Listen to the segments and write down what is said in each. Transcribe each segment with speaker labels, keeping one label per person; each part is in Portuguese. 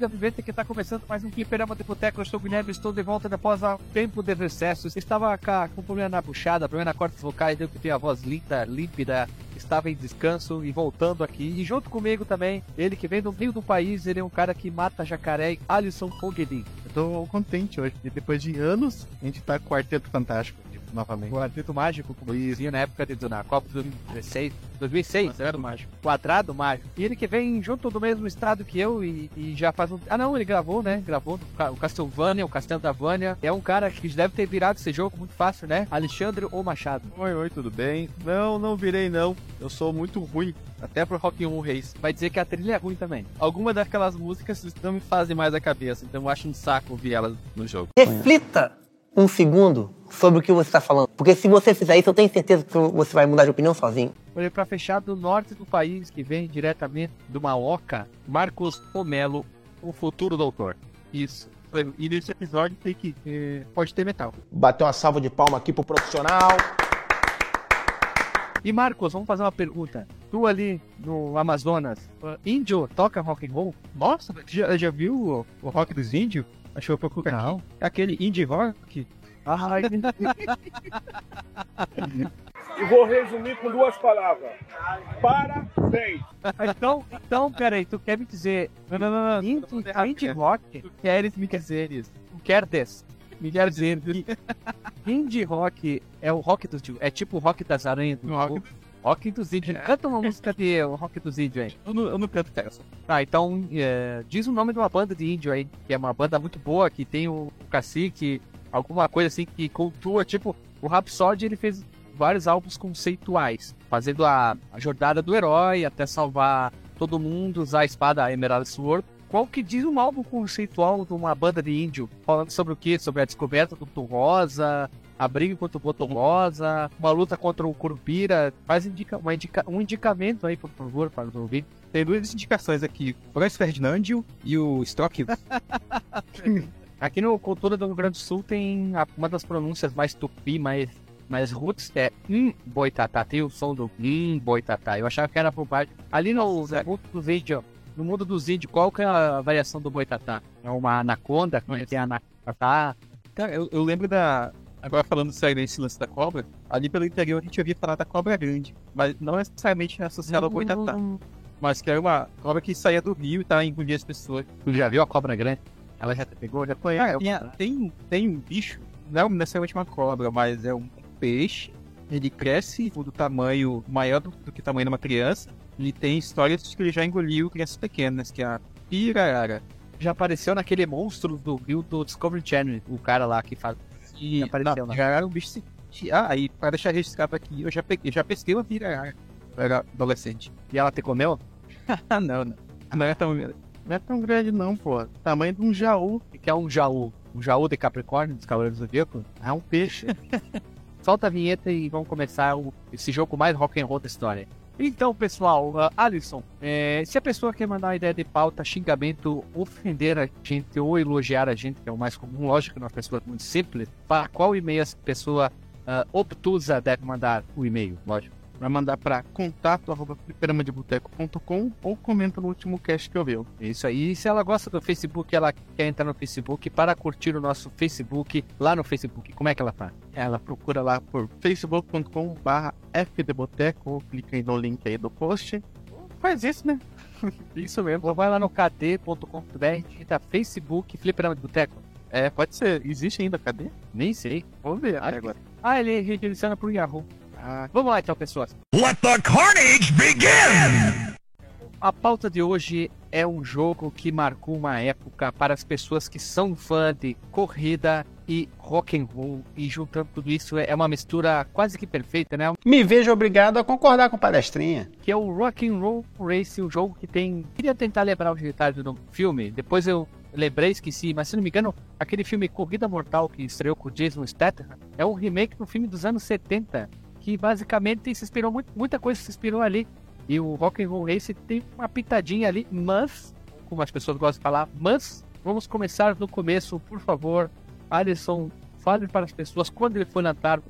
Speaker 1: Chega vivente que está começando mais um Fliperama de Boteco. Eu sou o Guilherme, estou de volta após um tempo de recesso. Estava com problema na puxada, problema na cordas vocais, deu que tem a voz linda, límpida, estava em descanso e voltando aqui. E junto comigo também, ele que vem do meio do país, ele é um cara que mata jacaré, Alisson Foguedin.
Speaker 2: Eu tô contente hoje, depois de anos, a gente tá com o Quarteto Fantástico novamente.
Speaker 1: O Quarteto Mágico, como dizia na época de, na Copa de 2016, 2006, Quadrado Mágico. Quadrado Mágico. E ele que vem junto do mesmo estado que eu e, e já faz um... Ah não, ele gravou, né? Gravou o Castlevania, o Castelo da Vânia. É um cara que deve ter virado esse jogo muito fácil, né? Alexandre ou Machado.
Speaker 2: Oi, oi, tudo bem? Não, não virei não. Eu sou muito ruim. Até pro Rock 1 Reis.
Speaker 1: Vai dizer que a trilha é ruim também.
Speaker 2: Alguma daquelas músicas não me fazem mais a cabeça, então eu acho um saco ouvir elas no jogo.
Speaker 3: Reflita um segundo sobre o que você está falando. Porque se você fizer isso, eu tenho certeza que você vai mudar de opinião sozinho.
Speaker 1: Olha, para fechar, do norte do país, que vem diretamente do Maoca, Marcos Pomelo, o futuro doutor.
Speaker 2: Isso. E nesse episódio tem que. É, pode ter metal.
Speaker 4: Bateu uma salva de palma aqui pro profissional.
Speaker 1: E Marcos, vamos fazer uma pergunta. Tu ali no Amazonas, índio toca rock and roll?
Speaker 2: Nossa, já, já viu o, o rock dos índios? Achou pouco Não. Aquele indie rock.
Speaker 1: Ai,
Speaker 5: e vou resumir com duas palavras. Parabéns.
Speaker 1: Então, então, peraí, tu quer me dizer. Não, não, não, não. Indie, indie rock? Tu queres me dizer isso? Tu queres? Me quer dizer que indie rock é o rock dos. É tipo o rock das aranhas do rock. Rock dos Índios. Canta uma música de Rock dos Índios aí.
Speaker 2: Eu não, eu não canto essa.
Speaker 1: Tá, então é, diz o nome de uma banda de índio aí, que é uma banda muito boa, que tem o, o cacique, alguma coisa assim que cultua, tipo, o Rhapsody ele fez vários álbuns conceituais, fazendo a, a jornada do herói até salvar todo mundo, usar a espada Emerald Sword. Qual que diz um álbum conceitual de uma banda de índio? Falando sobre o quê? Sobre a descoberta do Tom Rosa, a briga contra o Boto Rosa, uma luta contra o Curupira. Faz indica, uma indica, um indicamento aí, por favor, para os ouvintes.
Speaker 2: Tem duas indicações aqui: o Bryce Ferdinandio e o Stock.
Speaker 1: aqui no Cultura do Rio Grande do Sul tem uma das pronúncias mais tupi, mais mais roots é hum, boitatá. Tem o som do hum, boitatá. Eu achava que era por parte. Ali no mundo do vídeo, no mundo dos índios, qual que é a variação do boitatá? É uma anaconda? Como é que é anaconda?
Speaker 2: Cara, eu, eu lembro da, Agora falando sério nesse lance da cobra, ali pelo interior a gente ouvia falar da cobra grande, mas não necessariamente associada ao boitatá. Mas que era uma cobra que saía do rio e tava engolindo as pessoas.
Speaker 1: Tu já viu a cobra grande? Ela já pegou? Já
Speaker 2: conhece? Cara, tinha, tem, tem um bicho, não é necessariamente uma cobra, mas é um peixe. Ele cresce do tamanho maior do, do que o tamanho de uma criança. Ele tem histórias de que ele já engoliu crianças pequenas, que é a pirarara.
Speaker 1: Já apareceu naquele monstro do rio do Discovery Channel, o cara lá que faz
Speaker 2: e apareceu, não, já era um bicho. Ah, aí para deixar registrado aqui, eu já, peguei, já pesquei uma eu era adolescente.
Speaker 1: E ela te comeu?
Speaker 2: não, não. Não é, tão, não é tão grande, não, pô. Tamanho de um jaú.
Speaker 1: O que é um jaú? Um jaú de Capricórnio, dos Cavaleiros do Zodíaco?
Speaker 2: É um peixe.
Speaker 1: Solta a vinheta e vamos começar o, esse jogo mais rock and roll da história. Então, pessoal, uh, Alisson, é, se a pessoa quer mandar uma ideia de pauta, xingamento, ofender a gente ou elogiar a gente, que é o mais comum, lógico uma pessoa muito simples, para qual e-mail essa pessoa uh, obtusa deve mandar o e-mail, lógico?
Speaker 2: Vai mandar para contato arroba ou comenta no último cast que eu vi.
Speaker 1: Isso aí. E se ela gosta do Facebook, ela quer entrar no Facebook para curtir o nosso Facebook lá no Facebook, como é que ela faz?
Speaker 2: Ela procura lá por facebook.com barra fdboteco ou clica aí no link aí do post.
Speaker 1: Faz isso, né?
Speaker 2: isso mesmo.
Speaker 1: Ou vai lá no kd.com.br, digita Facebook Fliperama de Boteco.
Speaker 2: É, pode ser. Existe ainda cadê?
Speaker 1: Nem sei.
Speaker 2: Vamos ver.
Speaker 1: Ah, agora. Ah, ele redireciona pro Yahoo. Ah, vamos lá então, pessoas.
Speaker 6: Let the carnage begin!
Speaker 1: A pauta de hoje é um jogo que marcou uma época para as pessoas que são fã de corrida e rock and roll e juntando tudo isso é uma mistura quase que perfeita, né?
Speaker 3: Me vejo obrigado a concordar com palestrinha.
Speaker 1: Que é o Rock and Roll Race, um jogo que tem. Queria tentar lembrar os detalhes do filme. Depois eu lembrei, esqueci, mas se não me engano, aquele filme Corrida Mortal que estreou com Jason Statham é um remake do filme dos anos 70 que basicamente se inspirou muito, muita coisa se inspirou ali. E o Rock and Roll Race tem uma pitadinha ali, mas, como as pessoas gostam de falar, mas vamos começar no começo, por favor. Alisson, fale para as pessoas quando ele foi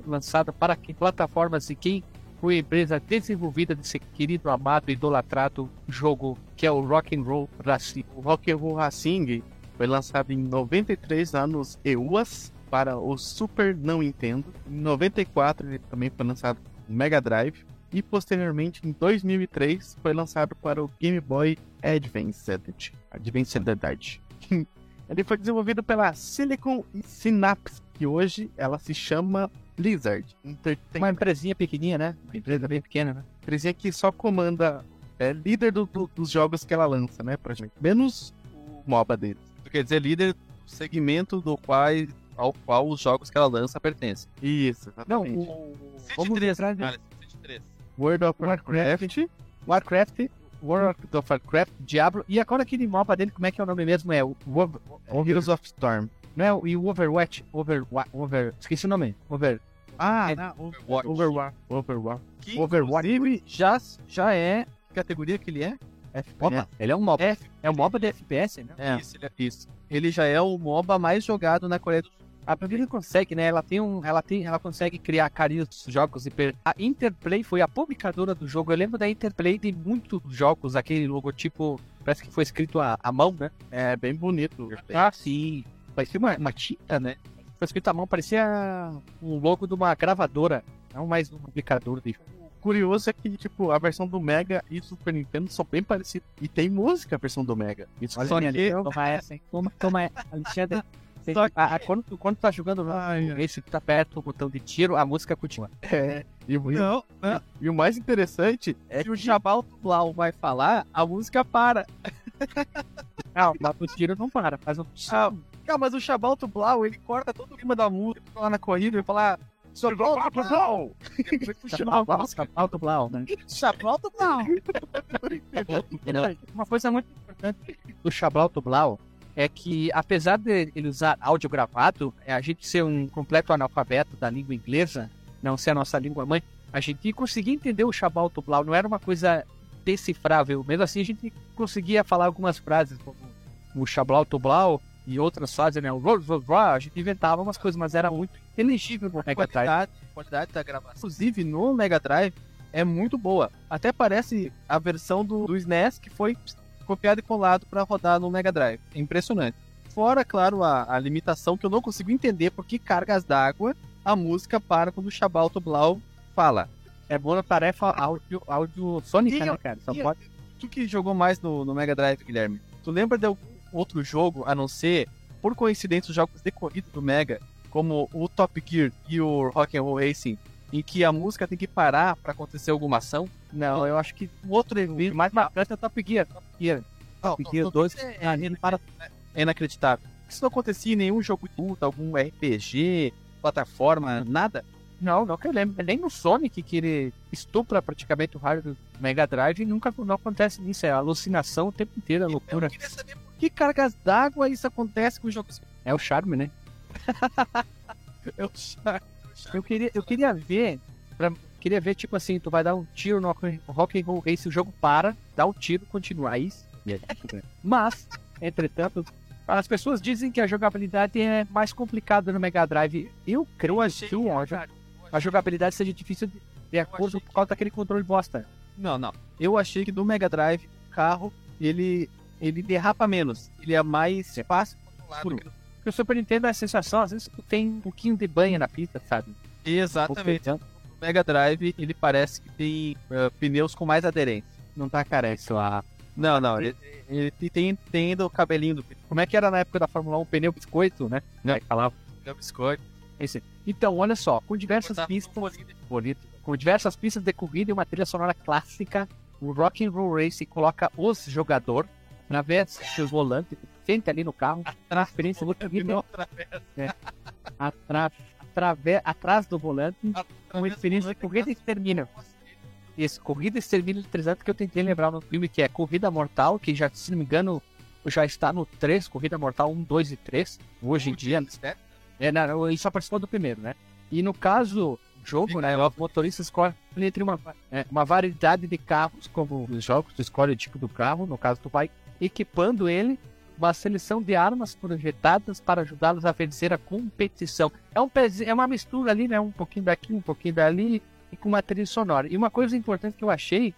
Speaker 1: lançado, para que plataformas e quem foi a empresa desenvolvida desse querido, amado, idolatrado jogo que é o Rock and Roll Racing.
Speaker 7: O Rock and Roll Racing foi lançado em 93 anos EUAS para o Super não Nintendo. Em 94 ele também foi lançado no Mega Drive e posteriormente em 2003 foi lançado para o Game Boy Advanced. Advanced. ele foi desenvolvido pela Silicon Synapse, que hoje ela se chama Blizzard.
Speaker 1: Uma empresinha pequenininha, né? Uma empresa bem pequena, né?
Speaker 7: Empresinha que só comanda, é líder do- do- dos jogos que ela lança, né? Praticamente. Menos o MOBA deles. Quer dizer, líder do segmento do qual, ao qual os jogos que ela lança pertencem. Isso,
Speaker 1: Não,
Speaker 7: exatamente.
Speaker 1: o.
Speaker 7: City
Speaker 1: Vamos
Speaker 7: três,
Speaker 1: atrás de
Speaker 7: três. World of Warcraft,
Speaker 1: Warcraft, World of Warcraft, Diablo. E agora aquele mapa dele, como é que é o nome mesmo? É o Over,
Speaker 7: Heroes of Storm.
Speaker 1: não é o e o Overwatch? Over, over, esqueci o nome. Over.
Speaker 7: Ah,
Speaker 1: É,
Speaker 7: não, Overwatch.
Speaker 1: Overwatch. Overwatch.
Speaker 7: Que,
Speaker 1: Overwatch.
Speaker 7: já, já é... Que categoria que ele é?
Speaker 1: Opa, ele é um MOBA.
Speaker 7: F.
Speaker 1: É um MOBA de FPS, né?
Speaker 7: É. Isso, ele é isso. Ele já é o MOBA mais jogado na Coreia do Sul.
Speaker 1: A Bravura consegue, né? Ela tem um, ela tem, ela consegue criar carinhos jogos e a Interplay foi a publicadora do jogo. Eu lembro da Interplay de muitos jogos, aquele logotipo parece que foi escrito à, à mão, né?
Speaker 7: É bem bonito.
Speaker 1: Ah, sim. Parecia uma, uma tinta, né? Foi escrito à mão, parecia um logo de uma gravadora, não mais um publicador de
Speaker 7: O curioso é que, tipo, a versão do Mega e Super Nintendo são bem parecidas. E tem música a versão do Mega. Isso
Speaker 1: Olha
Speaker 7: só
Speaker 1: ali,
Speaker 7: que...
Speaker 1: toma essa, hein? Toma, toma essa. Alexandre. Você-
Speaker 7: Só que-
Speaker 1: a- a- quando, tu- quando tu tá jogando
Speaker 7: Ai, ai.
Speaker 1: esse que tá perto do botão de tiro, a música continua.
Speaker 7: É. E, o- não, não. e o mais interessante é que o Jabal Blau vai falar, a música para.
Speaker 1: Não, mas o tiro não para, faz um.
Speaker 7: Ah, mas o Chabal Blau, ele corta todo o clima da música, lá na corrida e fala. Chabal Blau!
Speaker 1: Alto Blau, né?
Speaker 7: Chabal Blau!
Speaker 1: Uma coisa muito importante do Chablauto Blau é que, apesar de ele usar áudio gravado, é, a gente ser um completo analfabeto da língua inglesa, não ser a nossa língua mãe, a gente conseguia entender o Chablauto Blau, não era uma coisa decifrável. Mesmo assim, a gente conseguia falar algumas frases, como o Chablauto Blau e outras frases, né? O a gente inventava umas coisas, mas era muito inteligível no
Speaker 7: A
Speaker 1: Mega
Speaker 7: qualidade, a qualidade da gravação, inclusive no Mega Drive, é muito boa. Até parece a versão do, do SNES que foi copiado e colado para rodar no Mega Drive. É impressionante. Fora, claro, a, a limitação que eu não consigo entender por que cargas d'água a música para quando o Chabalto Blau fala.
Speaker 1: É boa tarefa áudio, áudio sônica, né, cara? Só pode.
Speaker 7: Tu que jogou mais no, no Mega Drive, Guilherme, tu lembra de algum outro jogo, a não ser, por coincidência, os jogos de corrida do Mega, como o Top Gear e o Rock and Roll Racing, em que a música tem que parar para acontecer alguma ação?
Speaker 1: Não, eu acho que
Speaker 7: Um outro
Speaker 1: o
Speaker 7: evento
Speaker 1: mais marcante é o Top Gear. Top Gear. Top Gear 2.
Speaker 7: é. É inacreditável. Isso não acontecia em nenhum jogo de luta, algum RPG, plataforma, nada.
Speaker 1: Não, não que eu lembro. Nem no Sonic, que ele estupra praticamente o raio do Mega Drive, nunca não acontece nisso. É alucinação o tempo inteiro, é loucura.
Speaker 7: Eu queria saber por que cargas d'água isso acontece com jogos.
Speaker 1: É o charme, né?
Speaker 7: Eu
Speaker 1: Eu queria, eu queria ver. pra- queria ver, tipo assim, tu vai dar um tiro no Rock and Roll Race, o jogo para, dá o tiro, continua. Aí. Mas, entretanto, as pessoas dizem que a jogabilidade é mais complicada no Mega Drive. Eu creio que o- a, a jogabilidade seja difícil de, de acordo por causa daquele controle bosta.
Speaker 7: Não, não. Eu achei que do Mega Drive, o carro, ele, ele derrapa menos. Ele é mais fácil controlado. Que
Speaker 1: Porque o Super Nintendo é a sensação, às vezes tu tem um pouquinho de banha na pista, sabe?
Speaker 7: Exatamente. O Mega Drive, ele parece que tem eh, pneus com mais aderência.
Speaker 1: Não tá careca lá.
Speaker 7: Não, não. Ele, ele tem, tem, ainda o cabelinho do
Speaker 1: Como é que era na época da Fórmula 1 o pneu biscoito, né?
Speaker 7: Não.
Speaker 1: Aí falava.
Speaker 7: pneu biscoito.
Speaker 1: Esse. Então, olha só, com diversas pistas. bonito. Com diversas pistas de corrida e uma trilha sonora clássica, o Rock and Roll Race coloca os jogador vez seus volantes, sente ali no carro, na experiência muito
Speaker 7: Pneu
Speaker 1: bonita,
Speaker 7: através-
Speaker 1: atrás, atrave- atrás do volante, com
Speaker 7: através
Speaker 1: experiência de corrida e extermínio. Esse Corrida e Extermínio de 300 que eu tentei lembrar no filme, que é Corrida Mortal, que já, se não me engano, já está no 3, Corrida Mortal 1, 2 e 3, hoje em dia. É, não, ele só participou do primeiro, né? E no caso, jogo, né? O motorista escolhe entre uma, é, uma variedade de carros, como os jogos, tu escolhe o tipo do carro, no caso, tu vai equipando ele uma seleção de armas projetadas para ajudá-los a vencer a competição. É, um, é uma mistura ali, né? Um pouquinho daqui, um pouquinho dali. e com uma trilha sonora. E uma coisa importante que eu achei,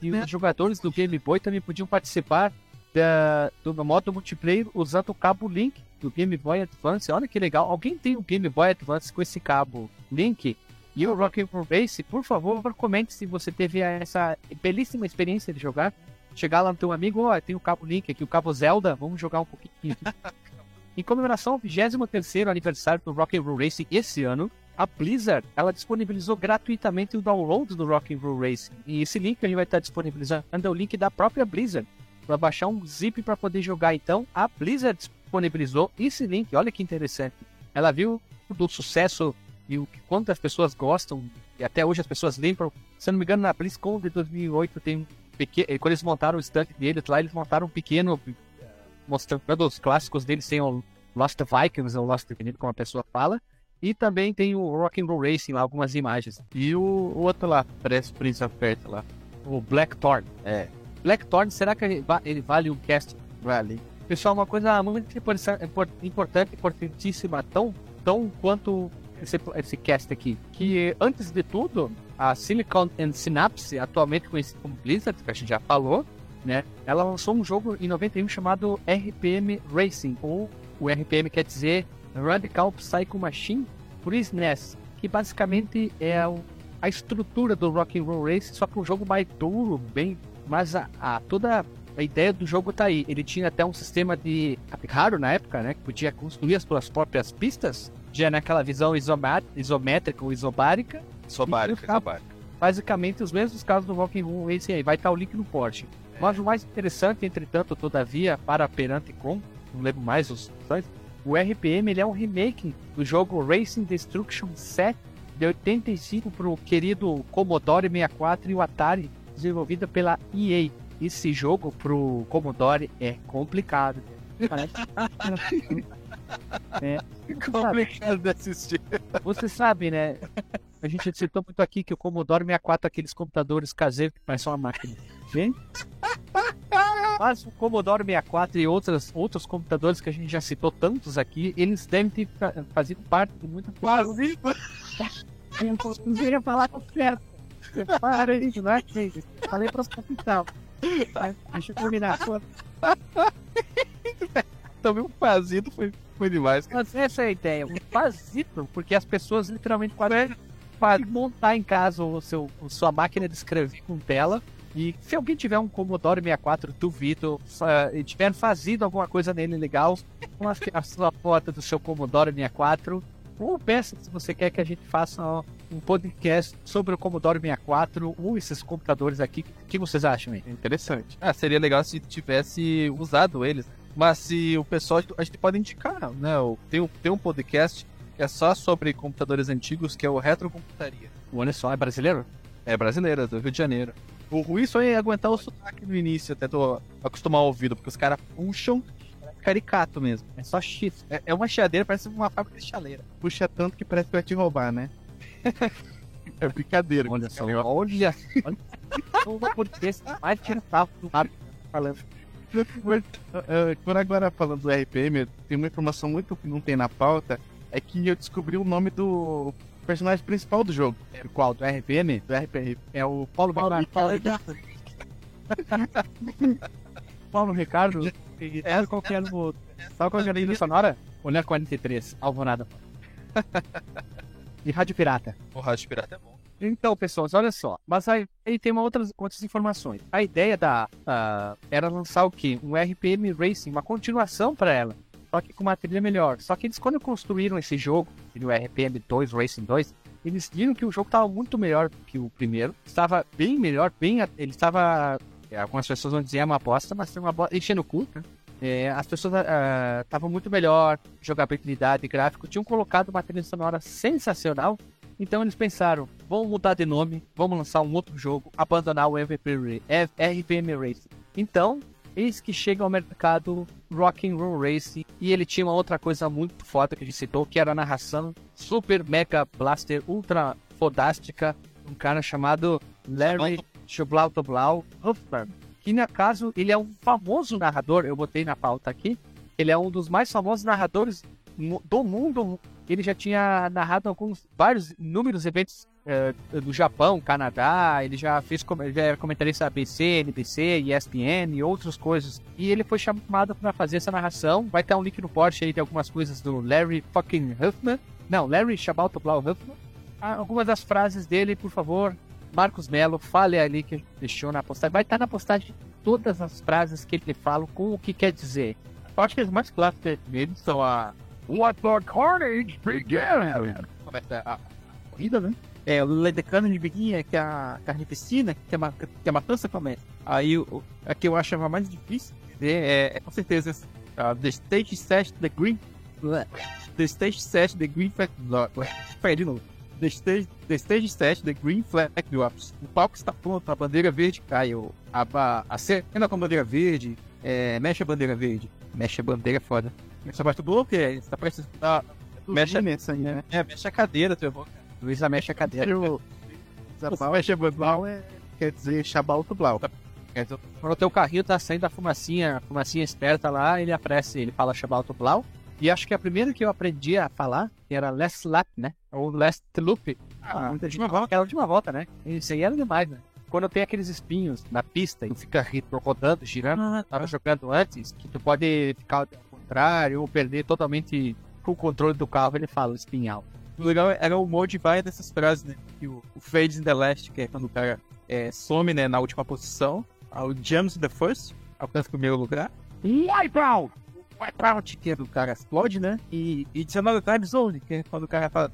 Speaker 1: que os jogadores do Game Boy também podiam participar da, do modo multiplayer usando o cabo Link do Game Boy Advance. Olha que legal. Alguém tem o Game Boy Advance com esse cabo Link? E o Rock'n'Roll Race, por favor, comente se você teve essa belíssima experiência de jogar. Chegar lá no teu amigo, ó, tem o cabo Link aqui, o cabo Zelda, vamos jogar um pouquinho. em comemoração ao 23º aniversário do Rock'n'Roll Race esse ano, a Blizzard, ela disponibilizou gratuitamente o download do Rock'n'Roll Race. E esse link a gente vai estar disponibilizando é o link da própria Blizzard. Para baixar um zip para poder jogar, então, a Blizzard disponibilizou esse link. Olha que interessante. Ela viu do sucesso e o que quantas pessoas gostam e até hoje as pessoas lembram. Se não me engano, na BlizzCon de 2008 tem pequeno, quando eles montaram o stand deles lá, eles montaram um pequeno mostrando os clássicos deles, tem o Lost Vikings ou Lost Infinite, como a pessoa fala. E também tem o Rock'n'Roll Racing lá, algumas imagens.
Speaker 2: E o, o outro lá, parece Prince of Persia lá.
Speaker 1: O Blackthorn.
Speaker 2: É.
Speaker 1: Blackthorn, será que ele, va- ele vale um cast?
Speaker 2: Vale.
Speaker 1: Pessoal, uma coisa muito importan- impor- importante, importantíssima, tão, tão quanto esse, esse cast aqui, que antes de tudo, a Silicon and Synapse, atualmente conhecida como Blizzard, que a gente já falou, né? Ela lançou um jogo em 91 chamado RPM Racing, ou o RPM quer dizer Radical Psycho Machine por SNES, que basicamente é a estrutura do Rock'n'Roll Race, só que um jogo mais duro, bem, mas a, a- toda a ideia do jogo tá aí. Ele tinha até um sistema de raro na época, né, que podia construir as suas próprias pistas, já naquela visão isomá- isométrica ou isobárica, O basicamente os mesmos casos do Rock'n'Roll Racing aí, vai estar o link no Porsche. Mas o mais interessante, entretanto, todavia, para perante com, não lembro mais os sites, o RPM ele é um remake do jogo Racing Destruction 7 de 85 para o querido Commodore 64 e o Atari, desenvolvida pela EA. Esse jogo pro Commodore é complicado. Parece- é,
Speaker 2: Complicado de assistir.
Speaker 1: você sabe, né? A gente citou muito aqui que o Commodore 64 é aqueles computadores caseiros que parecem uma máquina. Vem? Mas o Commodore 64 e outras, outros computadores que a gente já citou tantos aqui, eles devem ter fa- fazido parte de muita
Speaker 2: Quase.
Speaker 1: Eu não ia falar com certo. Para isso, não é que Falei para os capital. Deixa eu terminar.
Speaker 2: Também um fazido foi, foi demais.
Speaker 1: Mas essa é a ideia. Um fazito, porque as pessoas literalmente quase montar em casa o seu, sua máquina de escrever com tela. E se alguém tiver um Commodore 64, duvido, só- e tiver fazido alguma coisa nele legal, com a, sua foto do seu Commodore 64, ou peça se você quer que a gente faça um podcast sobre o Commodore 64 ou esses computadores aqui. O que vocês acham aí?
Speaker 2: Interessante. Ah, seria legal se tivesse usado eles. Mas se o pessoal. A gente pode indicar, né? Tem, tem um podcast que é só sobre computadores antigos, que é o Retrocomputaria.
Speaker 1: Olha só, é brasileiro?
Speaker 2: É brasileira, do Rio de Janeiro. O ruim só é aguentar o sotaque no início, até tô acostumar ao ouvido, porque os caras puxam caricato mesmo.
Speaker 1: É só X.
Speaker 2: É, é uma chiadeira, parece uma fábrica de chaleira. Puxa tanto que parece que vai te roubar, né? é brincadeira.
Speaker 1: Olha só, olha, olha o podcast mais tirado do ar falando.
Speaker 2: Eh, Por agora, falando do RPM, tem uma informação muito que não tem na pauta, é que eu descobri o nome do personagem principal do jogo.
Speaker 1: Qual? Do RPM?
Speaker 2: Do RPM.
Speaker 1: É o Paulo Ricardo. Paulo Ricardo. É qual que era o. Sabe qual que era a trilha sonora? Olhar 43, Alvorada. e Rádio Pirata.
Speaker 2: O Rádio Pirata é bom.
Speaker 1: Então, pessoas, olha só. Mas aí, aí tem uma outras, outras informações. A ideia da ah, era lançar o quê? Um RPM Racing, uma continuação para ela. Só que com uma trilha melhor. Só que eles, quando construíram esse jogo, o RPM 2 Racing 2, eles viram que o jogo estava muito melhor que o primeiro. Estava bem melhor, bem. Ele estava. é, Algumas pessoas vão dizer é uma aposta, mas tem uma bosta. Enchendo o cu, né? É, as pessoas estavam muito melhor, jogabilidade, gráfico, tinham colocado uma trilha sonora sensacional. Então eles pensaram, vamos mudar de nome, vamos lançar um outro jogo, abandonar o RPM Racing. Então, eis que chega ao mercado Rock'n'Roll Racing e ele tinha uma outra coisa muito foda que a gente citou, que era a narração Super Mega Blaster Ultra Fodástica, um cara chamado Larry Schublautablau Huffman, que no caso ele é um famoso narrador, eu botei na pauta aqui, ele é um dos mais famosos narradores do mundo ele já tinha narrado alguns, vários, inúmeros eventos eh, do Japão, Canadá, ele já fez, já era comentarista ABC, NBC, ESPN e outras coisas. E ele foi chamado para fazer essa narração. Vai ter um link no post aí de algumas coisas do Larry fucking Huffman. Não, Larry Shabaltoblau Huffman. Ah, Algumas das frases dele, por favor, Marcos Melo, fale ali que deixou na postagem. Vai estar na postagem todas as frases que ele fala com o que quer dizer.
Speaker 2: Eu acho que as mais clássicas dele são a
Speaker 6: Let the carnage begin.
Speaker 2: começa a, a corrida, né? É, o Let the Carnage Begin, que é a carnificina, que é, ma- que a matança começa. Aí, o, a que eu achava mais difícil de dizer é, é com certeza a The Stage Set The Green... The Stage Set The Green Flag... Peraí, de novo. The Stage, the stage Set The Green Flag Drops. O palco está pronto, a bandeira verde cai. A, a, a cena com a bandeira verde, é, mexe a bandeira verde. Mexe a bandeira é foda. Mexe a parte do bloco, é, você tá prestes a... Mexe a,
Speaker 8: né?
Speaker 2: é, mexe a cadeira, teu irmão.
Speaker 1: Luísa mexe a cadeira.
Speaker 8: O Zabal é Jabal, é, quer dizer Shabalto Blau.
Speaker 1: Quando o teu carrinho tá saindo a fumacinha, a fumacinha esperta lá, ele aparece, ele fala Shabalto Blau. E acho que a primeira que eu aprendi a falar era Last Lap, né? Ou Last Loop.
Speaker 2: Ah,
Speaker 1: muita gente fala que era a última volta, né? Isso aí era demais, né? Quando tem aqueles espinhos na pista e tu fica rodando, girando,
Speaker 2: Ah,
Speaker 1: tava jogando antes, que tu pode ficar contrário ou perder totalmente o controle do carro, ele fala espinhal.
Speaker 2: O legal era o vai dessas frases, né? Que o, o Fades in the Last, que é quando o cara é, some, né, na última posição. Ah, O Jumps in the First, alcança o primeiro lugar.
Speaker 6: Wipeout.
Speaker 2: Wipeout, que é do cara explode, né? E, e It's Another Time Zone, que é quando o cara tá...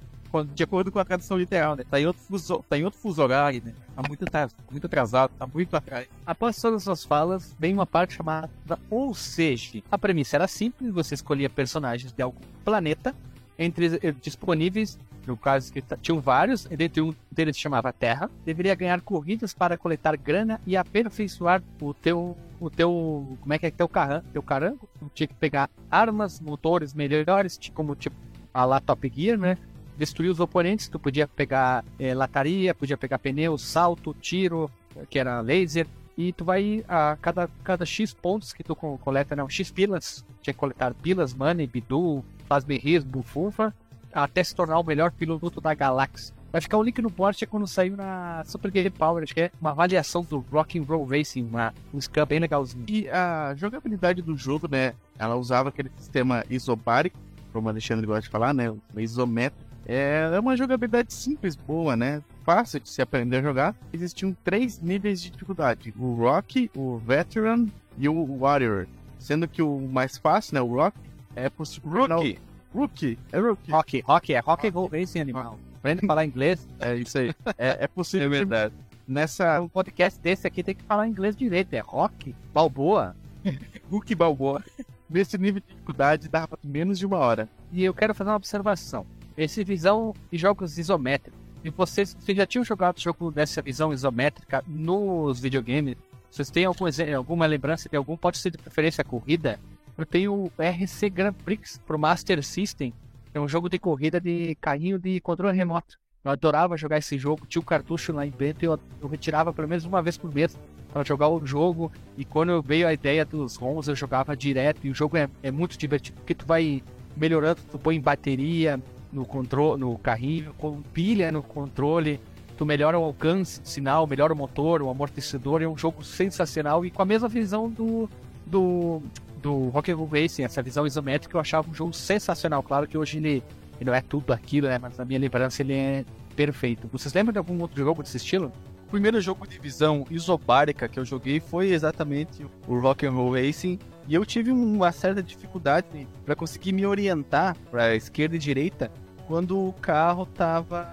Speaker 2: De acordo com a tradução literal, né? Tá em outro fuso, tá em outro fuso horário, né? Tá muito, tá muito atrasado, tá muito atrás.
Speaker 1: Após todas as falas, vem uma parte chamada Ou seja. A premissa era simples, você escolhia personagens de algum planeta, entre eh, disponíveis, no caso que tinham vários, dentre um deles chamava Terra, deveria ganhar corridas para coletar grana e aperfeiçoar o teu, o teu, como é que é, teu carran, teu carango, tinha que pegar armas, motores melhores, ti- como tipo a lá Top Gear, né? Destruir os oponentes, tu podia pegar eh, lataria, podia pegar pneu, salto, tiro, que era laser, e tu vai a cada, cada X pontos que tu co- coleta, não, X pilas, tinha que coletar pilas, money, bidu, fazberris, bufunfa, até se tornar o melhor piloto da galáxia. Vai ficar o link no post é quando saiu na Super Game Power, acho que é uma avaliação do Rock and Roll Racing, uma, um scan bem legalzinho.
Speaker 8: E a jogabilidade do jogo, né? Ela usava aquele sistema isobárico, como o Alexandre gosta de falar, né? Isométrico. É é uma jogabilidade simples, boa, né? Fácil de se aprender a jogar. Existiam três níveis de dificuldade: o Rock, o Veteran e o Warrior. Sendo que o mais fácil, né? O Rock é possível.
Speaker 2: Rookie.
Speaker 8: Rookie. É Rookie.
Speaker 1: Rock, Rock é Rock and Roll Racing animal. Aprende a falar inglês.
Speaker 8: É isso aí. É, é possível.
Speaker 2: É verdade.
Speaker 8: Nessa.
Speaker 1: Um podcast desse aqui tem que falar inglês direito. É Rock, Balboa.
Speaker 2: Rookie Balboa.
Speaker 8: Nesse nível de dificuldade dava menos de uma hora.
Speaker 1: E eu quero fazer uma observação. Esse visão de jogos isométricos. E vocês, vocês já tinham jogado jogo dessa visão isométrica nos videogames? Vocês têm algum, alguma lembrança de algum? Pode ser de preferência corrida? Eu tenho o RC Grand Prix pro Master System. É um jogo de corrida de carrinho de controle remoto. Eu adorava jogar esse jogo. Tinha o cartucho lá em Bento e eu, eu retirava pelo menos uma vez por mês para jogar o jogo. E quando veio a ideia dos ROMs, eu jogava direto. E o jogo é, é muito divertido porque tu vai melhorando, tu põe bateria no controle, no carrinho, com pilha no controle, tu melhora o alcance do sinal, melhora o motor, o amortecedor, é um jogo sensacional e com a mesma visão do do do Rock and Roll Racing, essa visão isométrica eu achava um jogo sensacional. Claro que hoje ele, ele não é tudo aquilo, né, mas na minha lembrança ele é perfeito. Vocês lembram de algum outro jogo desse estilo?
Speaker 2: O primeiro jogo de visão isobárica que eu joguei foi exatamente o Rock and Roll Racing e eu tive uma certa dificuldade para conseguir me orientar para esquerda e direita quando o carro tava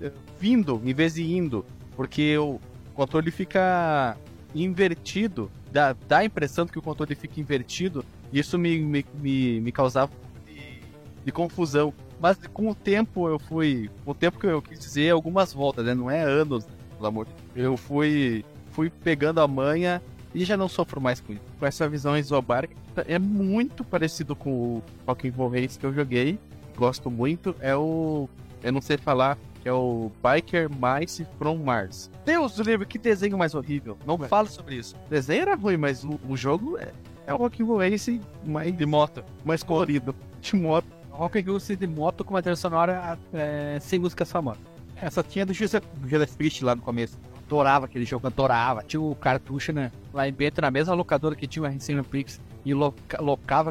Speaker 2: eh, vindo em vez de indo, porque o controle fica invertido, dá, dá a impressão que o controle fica invertido e isso me, me, me, me causava de, de confusão. Mas com o tempo eu fui, com o tempo que eu quis dizer, algumas voltas, né? Não é anos, pelo amor de Deus. Eu fui, fui pegando a manha e já não sofro mais com isso.
Speaker 8: Com essa visão isobárica, é muito parecido com o Rock Race que eu joguei. Gosto muito. É o. Eu não sei falar. Que é o Biker Mice from Mars.
Speaker 2: Deus do livro, que desenho mais horrível. Não
Speaker 8: Ué.
Speaker 2: fala sobre isso.
Speaker 8: O desenho era ruim, mas o, o jogo é, é o Rock and Roll Race mais,
Speaker 2: De moto.
Speaker 8: mais colorido. De moto.
Speaker 1: Rock Ghost de moto com uma trilha sonora é, sem músicas famosas.
Speaker 2: Essa tinha do Judas do Priest lá no começo.
Speaker 1: Adorava aquele jogo, adorava. Tinha o cartucho, né? Lá em Bento, na mesma locadora que tinha o RC Prix. E loca, locava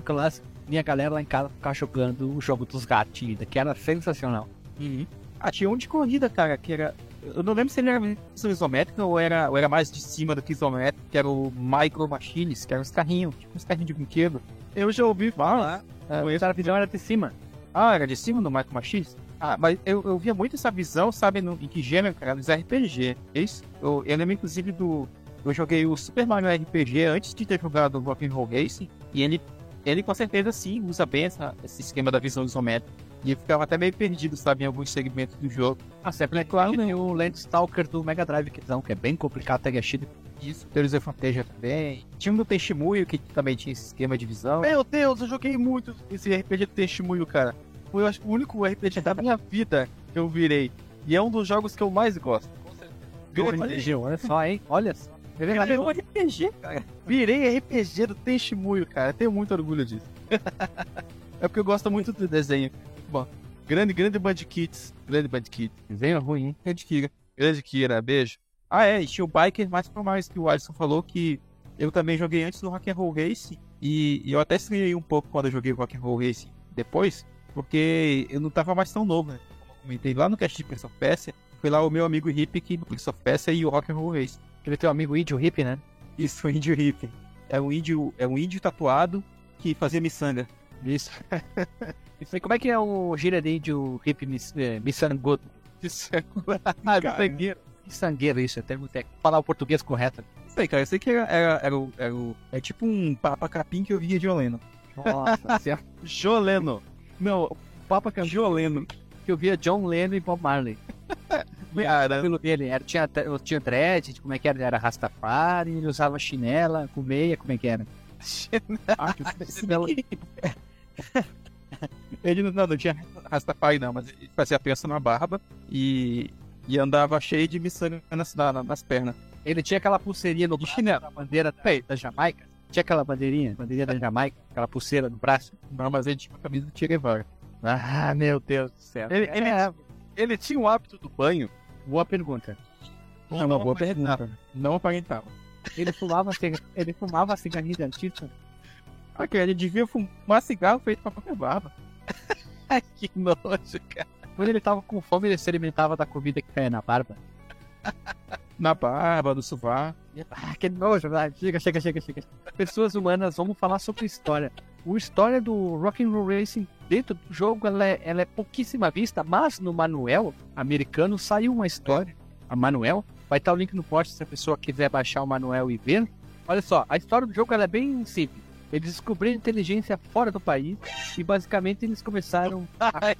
Speaker 1: aquela minha galera lá em casa ficava jogando o jogo dos gatinhos, que era sensacional.
Speaker 2: Uhum. Ah, tinha um de corrida, cara, que era. Eu não lembro se ele era visão isométrica ou era, ou era mais de cima do que isométrico, que era o Micro Machines, que eram uns carrinhos, tipo uns carrinhos de brinquedo.
Speaker 8: Eu já ouvi falar.
Speaker 1: Ah, a visão era de cima.
Speaker 2: Ah, era de cima do Micro Machines? Ah, mas eu, eu via muito essa visão, sabe, no, em que gênero, cara? Nos RPG. É isso? Eu, eu lembro, inclusive, do. Eu joguei o Super Mario RPG antes de ter jogado o Rock'n'Roll Racing, e ele, ele com certeza sim usa bem essa, esse esquema da visão isométrica. E eu ficava até meio perdido, sabe, em alguns segmentos do jogo.
Speaker 1: Ah, sempre é claro, né? O Landstalker do Mega Drive, que é bem complicado ter gastido.
Speaker 2: Isso, Tears of Fantasia também. Tinha um do Testemunho que também tinha esse esquema de visão.
Speaker 8: Meu Deus, eu joguei muito esse RPG do Testemunho, cara. Foi, eu acho, o único RPG da minha vida que eu virei. E é um dos jogos que eu mais gosto.
Speaker 1: RPG, olha só, hein? Olha só.
Speaker 8: Virei um RPG, cara. Virei RPG do Testemunho, cara. Tenho muito orgulho disso. é porque eu gosto muito do desenho. Bom, grande, grande Band Kids. Grande Band Kids.
Speaker 1: Desenho ruim, hein?
Speaker 2: Grande Kira.
Speaker 8: Grande Kira, beijo.
Speaker 2: Ah, é, e tinha o Biker mais pra mais que o Alisson falou que eu também joguei antes do Rock'n'Roll Race. E, e eu até estranhei um pouco quando eu joguei o Rock'n'Roll Race depois, porque eu não tava mais tão novo, né? Como eu comentei lá no cast de Prince of Persia, foi lá o meu amigo Hip que no Prince of Persia e o Rock'n'Roll Race.
Speaker 1: Aquele teu amigo índio Hip, né?
Speaker 2: Isso, o índio Hip. É um índio, é um índio tatuado que fazia miçanga.
Speaker 1: Isso. Isso aí, como é que é o gira de índio Hip miçangudo?
Speaker 2: Miçangueiro.
Speaker 1: Miçangueiro, isso, é termo técnico. Falar o português correto.
Speaker 2: Isso aí, cara, eu sei que era, era, era, o, era o, é tipo um papa capim que eu via de Oleno.
Speaker 1: Nossa, certo.
Speaker 8: Joleno.
Speaker 1: Não, o Papa Capim
Speaker 2: Joleno.
Speaker 1: que eu via John Lennon e Bob Marley.
Speaker 8: Cara,
Speaker 1: Pelo dele, era, tinha, eu tinha dread, como é que era? Era Rastafari, ele usava chinela com meia, como é que era?
Speaker 2: Ah, ele não, não, tinha Rastafari não, mas ele fazia peça na barba e, e andava cheio de miçanga nas, na- nas pernas.
Speaker 1: Ele tinha aquela pulseirinha no
Speaker 2: De
Speaker 1: braço,
Speaker 2: chinelo.
Speaker 1: a bandeira da, da Jamaica. Tinha aquela bandeirinha, bandeirinha da Jamaica, aquela pulseira no braço.
Speaker 2: Não, mas ele tinha uma camisa do Che Guevara.
Speaker 1: Ah, meu Deus do céu.
Speaker 8: Ele- ele-
Speaker 1: é,
Speaker 8: ele tinha o hábito do banho.
Speaker 1: boa pergunta.
Speaker 2: É uma boa pergunta. Não aparentava.
Speaker 1: Ele fumava, ciga- ele fumava cigarrinho de artista.
Speaker 2: Ah, cara, ele devia fumar cigarro feito pra qualquer barba.
Speaker 8: que nojo, cara.
Speaker 1: Quando ele tava com fome, ele se alimentava da comida que caia na barba.
Speaker 2: Na barba, no sovaco.
Speaker 1: Ah, que nojo. Chega, chega, chega, chega. Pessoas humanas, vamos falar sobre história. O história do Rock'n'Roll Racing dentro do jogo, ela é, ela é pouquíssima vista, mas no manual americano saiu uma história. A manual. Vai estar o link no post se a pessoa quiser baixar o manual e ver. Olha só, a história do jogo ela é bem simples. Eles descobriram inteligência fora do país e basicamente eles começaram a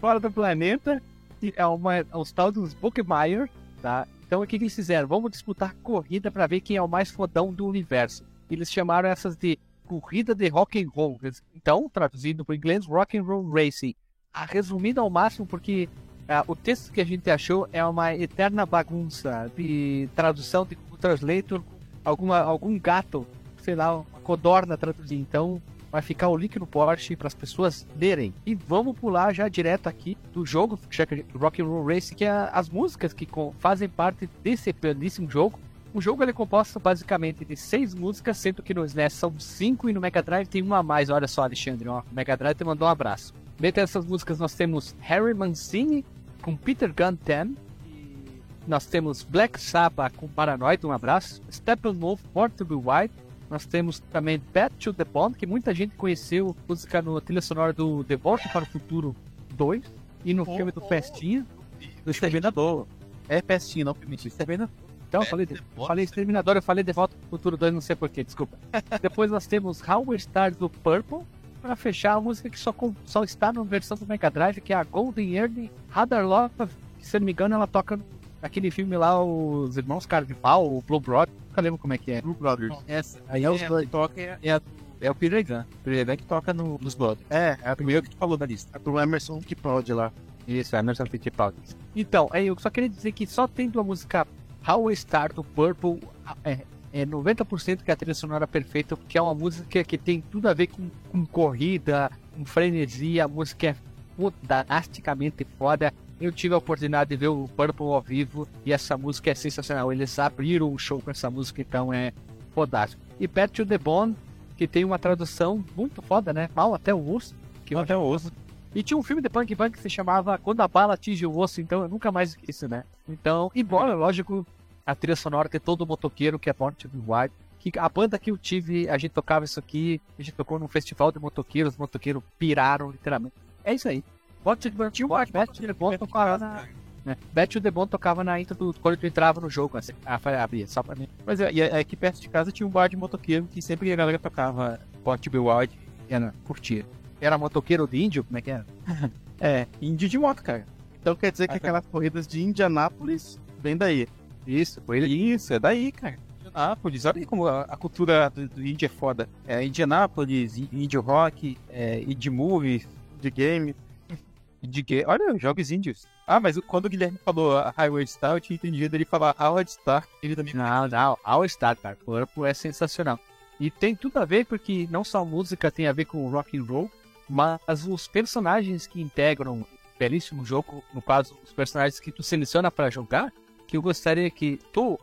Speaker 1: fora do planeta. E é uma, é os tal dos Bookmeyer, tá? Então o que, que eles fizeram? Vamos disputar corrida para ver quem é o mais fodão do universo. Eles chamaram essas de corrida de rock and roll. Então, traduzindo para o inglês, rock and roll racing. Ah, resumindo ao máximo, porque ah, o texto que a gente achou é uma eterna bagunça de tradução de Google Translator, alguma, algum gato, sei lá, uma codorna traduzir. Então, vai ficar o link no post para as pessoas lerem. E vamos pular já direto aqui do jogo Rock and Roll Racing, que é as músicas que fazem parte desse belíssimo jogo. O jogo ele é composto basicamente de seis músicas, sendo que no SNES são cinco e no Mega Drive tem uma a mais. Olha só, Alexandre, ó, o Mega Drive te mandou um abraço. Dentre essas músicas nós temos Harry Mancini com Peter Gunn 10. E Nós temos Black Sabbath com Paranoid, um abraço. Steppenwolf, Born to Be Wild. Nós temos também Back to the Bond, que muita gente conheceu música no trilha sonora do De Volta para o Futuro 2 e no filme do Festinha.
Speaker 2: Do Exterminador.
Speaker 8: É pestinho, não permite.
Speaker 2: Exterminador.
Speaker 1: Então, eu falei, de, falei Exterminador, eu falei De Volta para o Futuro 2, não sei porquê, desculpa. Depois nós temos How Stars do Purple, para fechar a música que só, com- só está na versão do Mega Drive, que é a Golden Earring Radar Love, que se eu não me engano ela toca naquele filme lá, os Irmãos Carnival, o Blue Broad, nunca lembro como é que é.
Speaker 8: Blue Brothers.
Speaker 2: Essa.
Speaker 1: Aí é os
Speaker 2: É, toca é, é, a- é o Peter Gunn. O Peter Gunn que toca no, nos Brothers.
Speaker 8: É, é
Speaker 2: É o primeiro que tu falou da lista.
Speaker 8: a do Emerson que pode lá.
Speaker 1: Isso, é Emerson Fittipaldi. Então, é, eu só queria dizer que só tendo a música How We Start do Purple, é, é 90% que é a trilha sonora perfeita, porque é uma música que tem tudo a ver com, com corrida, com frenesia, a música é fodasticamente foda. Eu tive a oportunidade de ver o Purple ao vivo e essa música é sensacional. Eles abriram o show com essa música, então é fodástico. E Back to the Bone, que tem uma tradução muito foda, né? Mal até o osso. Que eu
Speaker 2: Até o osso.
Speaker 1: E tinha um filme de punk punk que se chamava Quando a Bala Atinge o Osso, então eu nunca mais esqueci, né? Então, embora, lógico, a trilha sonora ter todo motoqueiro que é Born to Be Wild, que a banda que eu tive, a gente tocava isso aqui, a gente tocou num festival de motoqueiros, os motoqueiros piraram, literalmente. É isso aí. Wild, Bat to the Bone tocava na... Né? The Bone tocava na intro do, quando tu entrava no jogo, assim. Ah, abria, só pra mim.
Speaker 2: Mas é, e aqui perto de casa tinha um bar de motoqueiro que sempre a galera tocava to Be Wild e era, curtia.
Speaker 1: Era motoqueiro de índio? Como é que era?
Speaker 2: É, índio de moto, cara.
Speaker 8: Então quer dizer que
Speaker 2: Ah, tá.
Speaker 8: aquelas corridas de Indianápolis vem daí.
Speaker 1: Isso, foi.
Speaker 2: Isso, é daí, cara. Indianápolis, olha como a, a cultura do, do índio é foda. É Indianápolis, índio rock, é, indie movies,
Speaker 8: De game.
Speaker 2: indie gay. Olha, jogos índios. Ah, mas o- quando o Guilherme falou a Highway Star, eu tinha entendido ele falar Howard Star. Ele também
Speaker 1: Não, não, All Star, cara. Purple é sensacional. E tem tudo a ver, porque não só a música tem a ver com o rock and roll, mas os personagens que integram belíssimo jogo, no caso, os personagens que tu seleciona para jogar, que eu gostaria que tu,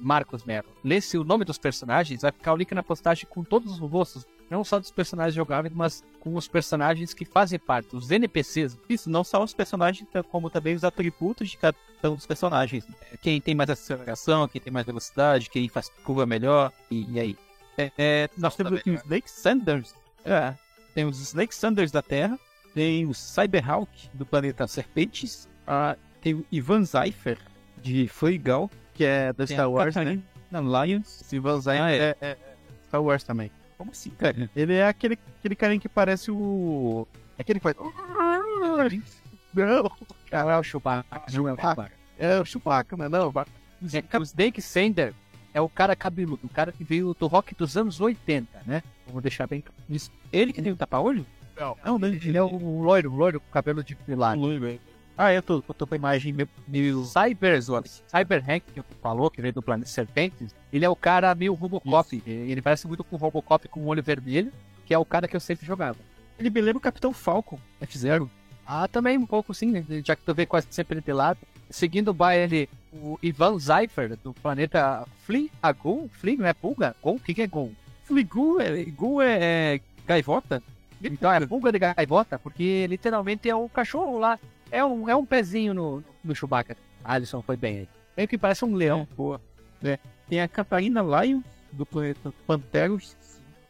Speaker 1: Marcos Melo, lesse o nome dos personagens, vai ficar o link na postagem com todos os rostos, não só dos personagens jogáveis, mas com os personagens que fazem parte, os NPCs.
Speaker 2: Isso, não só os personagens, tá- como também os atributos de cada um dos personagens. Quem tem mais aceleração, quem tem mais velocidade, quem faz curva melhor, e, e aí. É, é, nós temos aqui os Snake Sanders. É, tem os Snake Sanders da Terra, tem o Cyberhawk do planeta Serpentes, ah, tem o Ivan Zeifer de Freigal,
Speaker 8: Que é da Star
Speaker 2: a
Speaker 8: Wars, né?
Speaker 2: Catarina Lions.
Speaker 8: Esse Van Zyne
Speaker 2: Ah, é.
Speaker 8: é. é Star Wars também.
Speaker 2: Como assim, cara?
Speaker 8: Ele é aquele, aquele carinha que parece o. É aquele que faz. Não,
Speaker 1: Cara, é o Chewbacca. Não é o Chewbacca.
Speaker 8: é o Chewbacca? Não,
Speaker 1: É, o Snake Sander é o cara cabeludo, o cara que veio do rock dos anos 80, né? Vamos deixar bem claro.
Speaker 2: Isso. Ele que tem o tapa-olho?
Speaker 1: Não, não, ele é o loiro, o loiro com cabelo de pilar.
Speaker 2: Ah, eu tô, eu tô com a imagem meio, meio
Speaker 1: Cyber, Hank, que falou, que veio do planeta Serpentes, ele é o cara meio Robocop. Ele parece muito com o Robocop com o olho vermelho, que é o cara que eu sempre jogava.
Speaker 2: Ele me lembra o Capitão Falcon, F-Zero.
Speaker 1: Ah, também um pouco sim, né? já que tu vê quase sempre de lado. Seguindo o ele, o Ivan Zeifer, do planeta Flea, a Flea, não é Pulga? Gol? O que, que é Gol?
Speaker 2: Fligu é, Gu é, é gaivota?
Speaker 1: Então é pulga de gaivota, porque literalmente é o cachorro lá. É um, é um pezinho no, no Chewbacca. Alisson foi bem aí. Meio que parece um leão.
Speaker 2: boa. É. Tem a Catarina Lion, do planeta Panteros.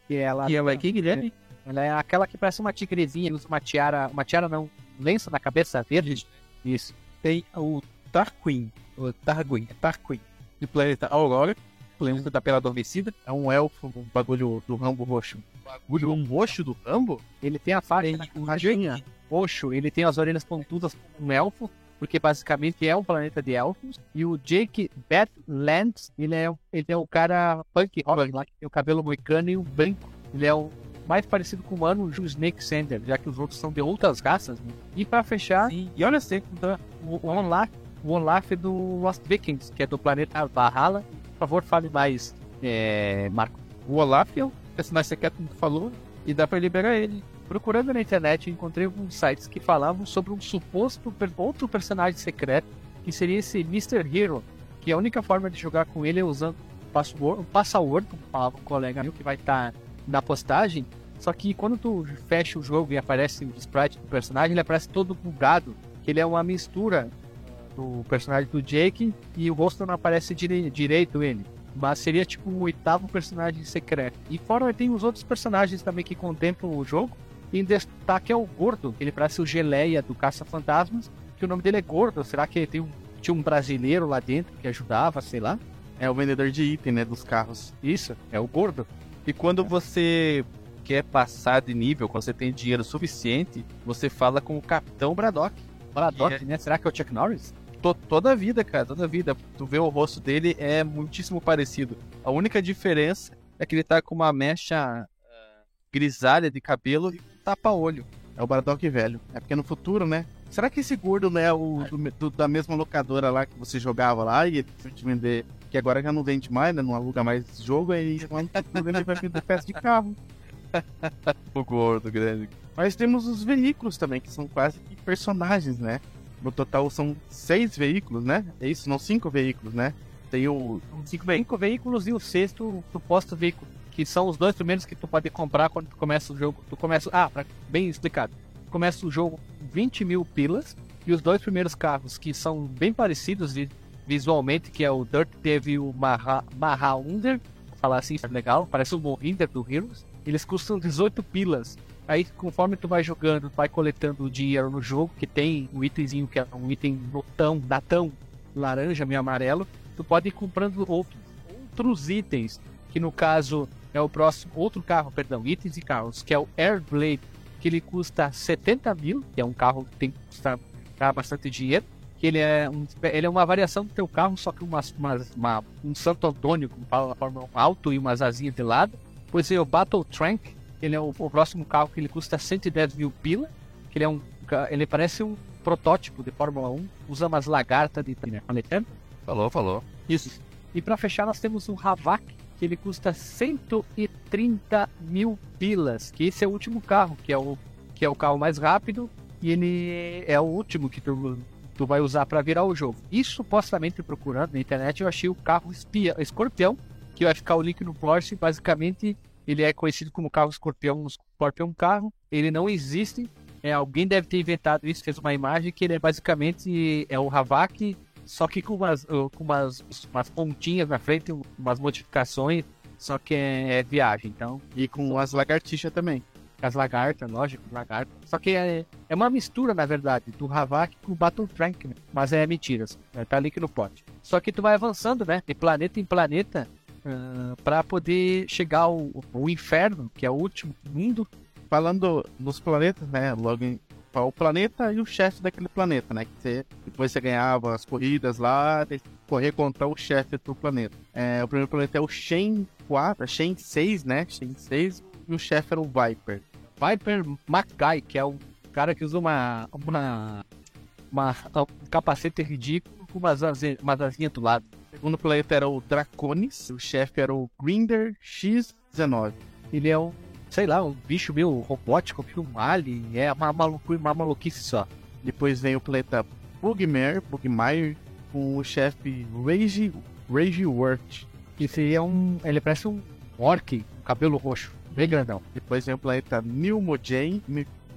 Speaker 1: Que ela,
Speaker 2: E ela é quem, Guilherme?
Speaker 1: ela é aquela que parece uma tigrezinha, usa uma tiara, uma tiara não, um lenço na cabeça verde. Isso.
Speaker 2: Tem o Tarquin, o Targuin, é Tarquin, do planeta Aurora, planeta da Pela Adormecida.
Speaker 8: É um elfo, um bagulho do Rambo roxo. Bagulho um roxo do Rambo?
Speaker 1: Ele tem a na
Speaker 2: o
Speaker 1: faixinha roxo, ele tem as orelhas pontudas como um elfo, porque basicamente é um planeta de elfos. E o Jake Badlands, ele é, ele é o cara punk rock lá, que tem o cabelo moicano e o branco. Ele é o mais parecido com o humano o Snake Sander, já que os outros são de outras raças. né? E pra fechar,
Speaker 2: Sim. E olha assim,
Speaker 1: o, o o Olaf do Lost Vikings, que é do planeta Valhalla. Por favor, fale mais, é, Marco.
Speaker 2: o Olaf é o personagem secreto que falou, e dá pra liberar ele.
Speaker 1: Procurando na internet, encontrei alguns sites que falavam sobre um suposto per- outro personagem secreto, que seria esse Mr. Hero, que a única forma de jogar com ele é usando o password, o password como falava um colega meu, que vai estar na postagem. Só que quando tu fecha o jogo e aparece o sprite do personagem, ele aparece todo bugado, que ele é uma mistura do personagem do Jake e o rosto não aparece dire- direito ele. Mas seria tipo o oitavo personagem secreto. E fora tem os outros personagens também que contemplam o jogo. Em destaque é o Gordo, ele parece o Geleia do Caça-Fantasmas, que o nome dele é Gordo. Será que tem um, tinha um brasileiro lá dentro que ajudava, sei lá?
Speaker 8: É o vendedor de item, né? Dos carros.
Speaker 1: Isso, é o Gordo.
Speaker 2: E quando você quer passar de nível, quando você tem dinheiro suficiente, você fala com o Capitão Braddock.
Speaker 1: Braddock, né? Será que é o Chuck Norris?
Speaker 2: To- toda a vida, cara, toda a vida. Tu vê o rosto dele, é muitíssimo parecido. A única diferença é que ele tá com uma mecha ah, grisalha de cabelo e tapa-olho.
Speaker 8: É o Braddock velho. É porque no futuro, né? Será que esse gordo não é o do- do- da mesma locadora lá que você jogava lá e ele te vender que agora já não vende mais, né? Não aluga mais jogo, aí ele vai vender peça de carro.
Speaker 1: O gordo, grande.
Speaker 8: Mas temos os veículos também, que são quase que personagens, né? No total são seis veículos, né? É isso? Não, cinco veículos, né? Tem o.
Speaker 1: Cinco, cinco veículos e o sexto o suposto veículo. Que são os dois primeiros que tu pode comprar quando tu começa o jogo. Tu começa. Ah, pra, bem explicado. Começa o jogo com 20 mil pilas. E os dois primeiros carros, que são bem parecidos vi- visualmente, que é o Dirt teve e o Maha, Mahaunder. Vou Falar assim, legal. Parece o Mohinder do Heroes. Eles custam 18 pilas. Aí, conforme tu vai jogando, tu vai coletando dinheiro no jogo, que tem um itemzinho que é um item botão, datão, laranja, meio amarelo. Tu pode ir comprando outros, outros itens, que no caso é o próximo, outro carro, perdão, itens e carros, que é o Airblade, que ele custa 70 mil, que é um carro que tem que custar bastante dinheiro. Que ele é, um, ele é uma variação do teu carro, só que uma, uma, uma- um Santo Antônio, como fala na alto e umas asinhas de lado. Depois é o Battle Trank, ele é o, o próximo carro que ele custa 110 mil pila. Que ele é um. Ele parece um protótipo de Fórmula 1, usa umas lagartas de né? Falei,
Speaker 9: Falou, falou.
Speaker 1: Isso. E pra fechar, nós temos o Havak, que ele custa 130 mil pilas. Que esse é o último carro, que é o, que é o carro mais rápido. E ele é o último que tu, tu vai usar para virar o jogo. E supostamente procurando na internet, eu achei o carro espia, escorpião, que vai ficar o link no Porsche. Basicamente, ele é conhecido como carro escorpião, escorpião carro. Ele não existe. É, alguém deve ter inventado isso, fez uma imagem que ele é basicamente é o Havak só que com umas, com umas, umas pontinhas na frente, umas modificações, só que é, é viagem, então,
Speaker 8: E com as lagartixas também.
Speaker 1: as lagartas, lógico, lagartas. Só que é, é uma mistura, na verdade, do Havak com o Battle Trank, né? mas é mentiras, né? tá link no pote. Só que tu vai avançando, né, de planeta em planeta, uh, para poder chegar ao, ao inferno, que é o último mundo,
Speaker 8: Falando dos planetas, né? Logo em o planeta e o chefe daquele planeta, né? Que você, depois você ganhava as corridas lá, correr contra o chefe do planeta. É, o primeiro planeta é o Shen 4, Shen 6, né? Shen 6, e o chefe era o Viper.
Speaker 1: Viper McGuy, que é um cara que usa uma, uma, uma um capacete ridículo com umas asinhas do lado.
Speaker 8: O segundo planeta era o Draconis, o chefe era o Grinder X19.
Speaker 1: Ele é um, sei lá, um bicho meio robótico, meio um alien, é uma, maluco, uma maluquice só.
Speaker 8: Depois vem o planeta Bugmare, Bugmire, com o chefe Rage, Rage Wort.
Speaker 1: Esse é um, ele parece um orc, com cabelo roxo, bem grandão.
Speaker 8: Depois vem o planeta Nilmojave,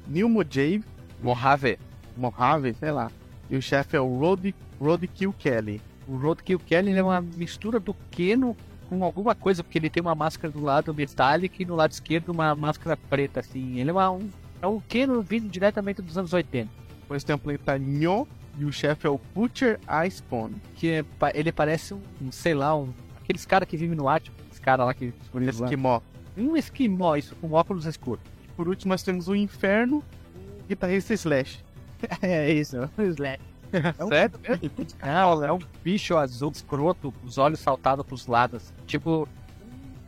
Speaker 8: Nilmojave,
Speaker 1: Mojave.
Speaker 8: Mojave, sei lá. E o chefe é o Road, Roadkill Kelly.
Speaker 1: O Roadkill Kelly ele é uma mistura do Keno com alguma coisa, porque ele tem uma máscara do lado metálica e no lado esquerdo uma máscara preta, assim. Ele é uma, um, é um Keno vindo diretamente dos anos 80.
Speaker 8: Depois tem o planeta Nyo e o chefe é o Butcher Icepawn.
Speaker 1: que é ele parece um, um, sei lá, um, aqueles caras que vivem no Ártico, esse cara lá que.
Speaker 8: Esquimó.
Speaker 1: um esquimó, isso, com óculos escuros.
Speaker 8: Por último, nós temos o Inferno, o guitarrista Slash.
Speaker 1: é isso, o Slash.
Speaker 8: Certo?
Speaker 1: Não, é um bicho azul escroto, os olhos saltados pros lados. Tipo,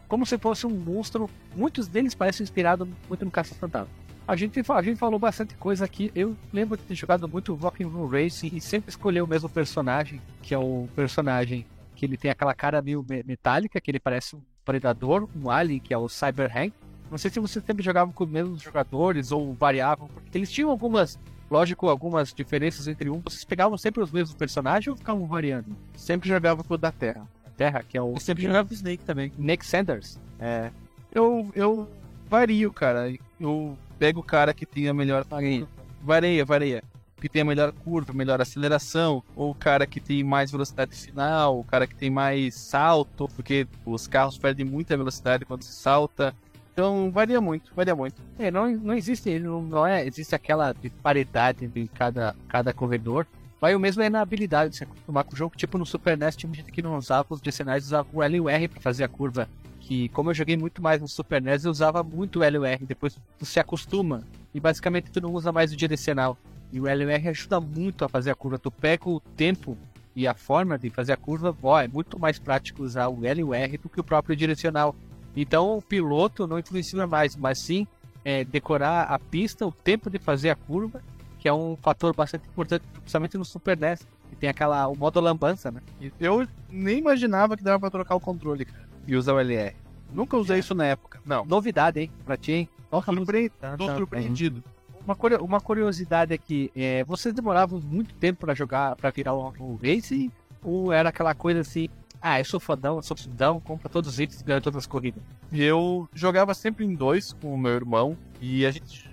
Speaker 1: como se fosse um monstro. Muitos deles parecem inspirados muito no Caça Fantasma. A gente, a gente falou bastante coisa aqui. Eu lembro de ter jogado muito Rock'n'Roll Racing e sempre escolher o mesmo personagem, que é o personagem que ele tem aquela cara meio me- metálica, que ele parece um predador, um alien, que é o Cyber Hank. Não sei se vocês sempre jogavam com os mesmos jogadores ou variavam, porque eles tinham algumas, lógico, algumas diferenças entre um. Vocês pegavam sempre os mesmos personagens ou ficavam variando?
Speaker 8: Sempre jogava com o da Terra.
Speaker 1: Terra, que é o
Speaker 2: Eu sempre jogava o Snake também.
Speaker 1: Nick Sanders.
Speaker 8: É.
Speaker 2: Eu, eu vario, cara. Eu pego o cara que tem a melhor. Vareia, vareia. Que tem a melhor curva, melhor aceleração, ou o cara que tem mais velocidade final, o cara que tem mais salto, porque os carros perdem muita velocidade quando se salta. Então varia muito, varia muito.
Speaker 1: É, não, não existe, não, não é, existe aquela disparidade entre cada, cada corredor. Vai o mesmo é na habilidade de se acostumar com o jogo. Tipo no Super NES tinha gente que não usava os direcionais, usava o L e o R pra fazer a curva. Que como eu joguei muito mais no Super NES, eu usava muito o L e o R. Depois tu se acostuma e basicamente tu não usa mais o direcional. E o L e o R ajuda muito a fazer a curva. Tu pega o tempo e a forma de fazer a curva, ó, é muito mais prático usar o L e o R do que o próprio direcional. Então o piloto não influencia mais, mas sim é, decorar a pista, o tempo de fazer a curva, que é um fator bastante importante, principalmente no Super NES. E tem aquela, o modo lambança, né?
Speaker 8: Eu nem imaginava que dava pra trocar o controle, cara, e usar o LR. Nunca usei isso na época. Não.
Speaker 1: Novidade, hein? Pra ti, hein? Nossa,
Speaker 8: Surpre...
Speaker 1: Tá,
Speaker 8: Tô
Speaker 1: tá,
Speaker 8: surpreendido.
Speaker 1: Uma, uma curiosidade aqui, é, vocês demoravam muito tempo pra jogar, pra virar o, o Race? Ou era aquela coisa assim, ah, eu sou fodão, sou fodão, compra todos os itens e ganha todas as corridas?
Speaker 8: E eu jogava sempre em dois com o meu irmão e a gente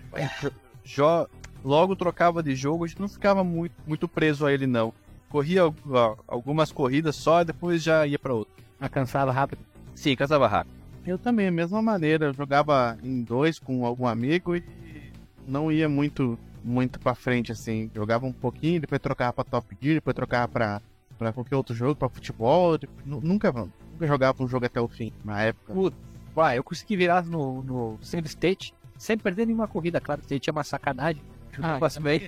Speaker 8: jo- logo trocava de jogo, a gente não ficava muito, muito preso a ele não. Corria al- al- algumas corridas só e depois já ia pra outra.
Speaker 1: Ah, cansava rápido.
Speaker 8: Sim, casava rápido. Eu também, mesma maneira, eu jogava em dois com algum amigo e não ia muito muito para frente assim. Jogava um pouquinho, depois trocava pra Top Gear, depois trocava pra para qualquer outro jogo, pra futebol, nu- nunca nunca jogava um jogo até o fim na época.
Speaker 1: Uai, eu consegui virar no, no Single State sem perder nenhuma corrida, claro, que tinha uma sacanagem.
Speaker 2: Ah,
Speaker 1: bem,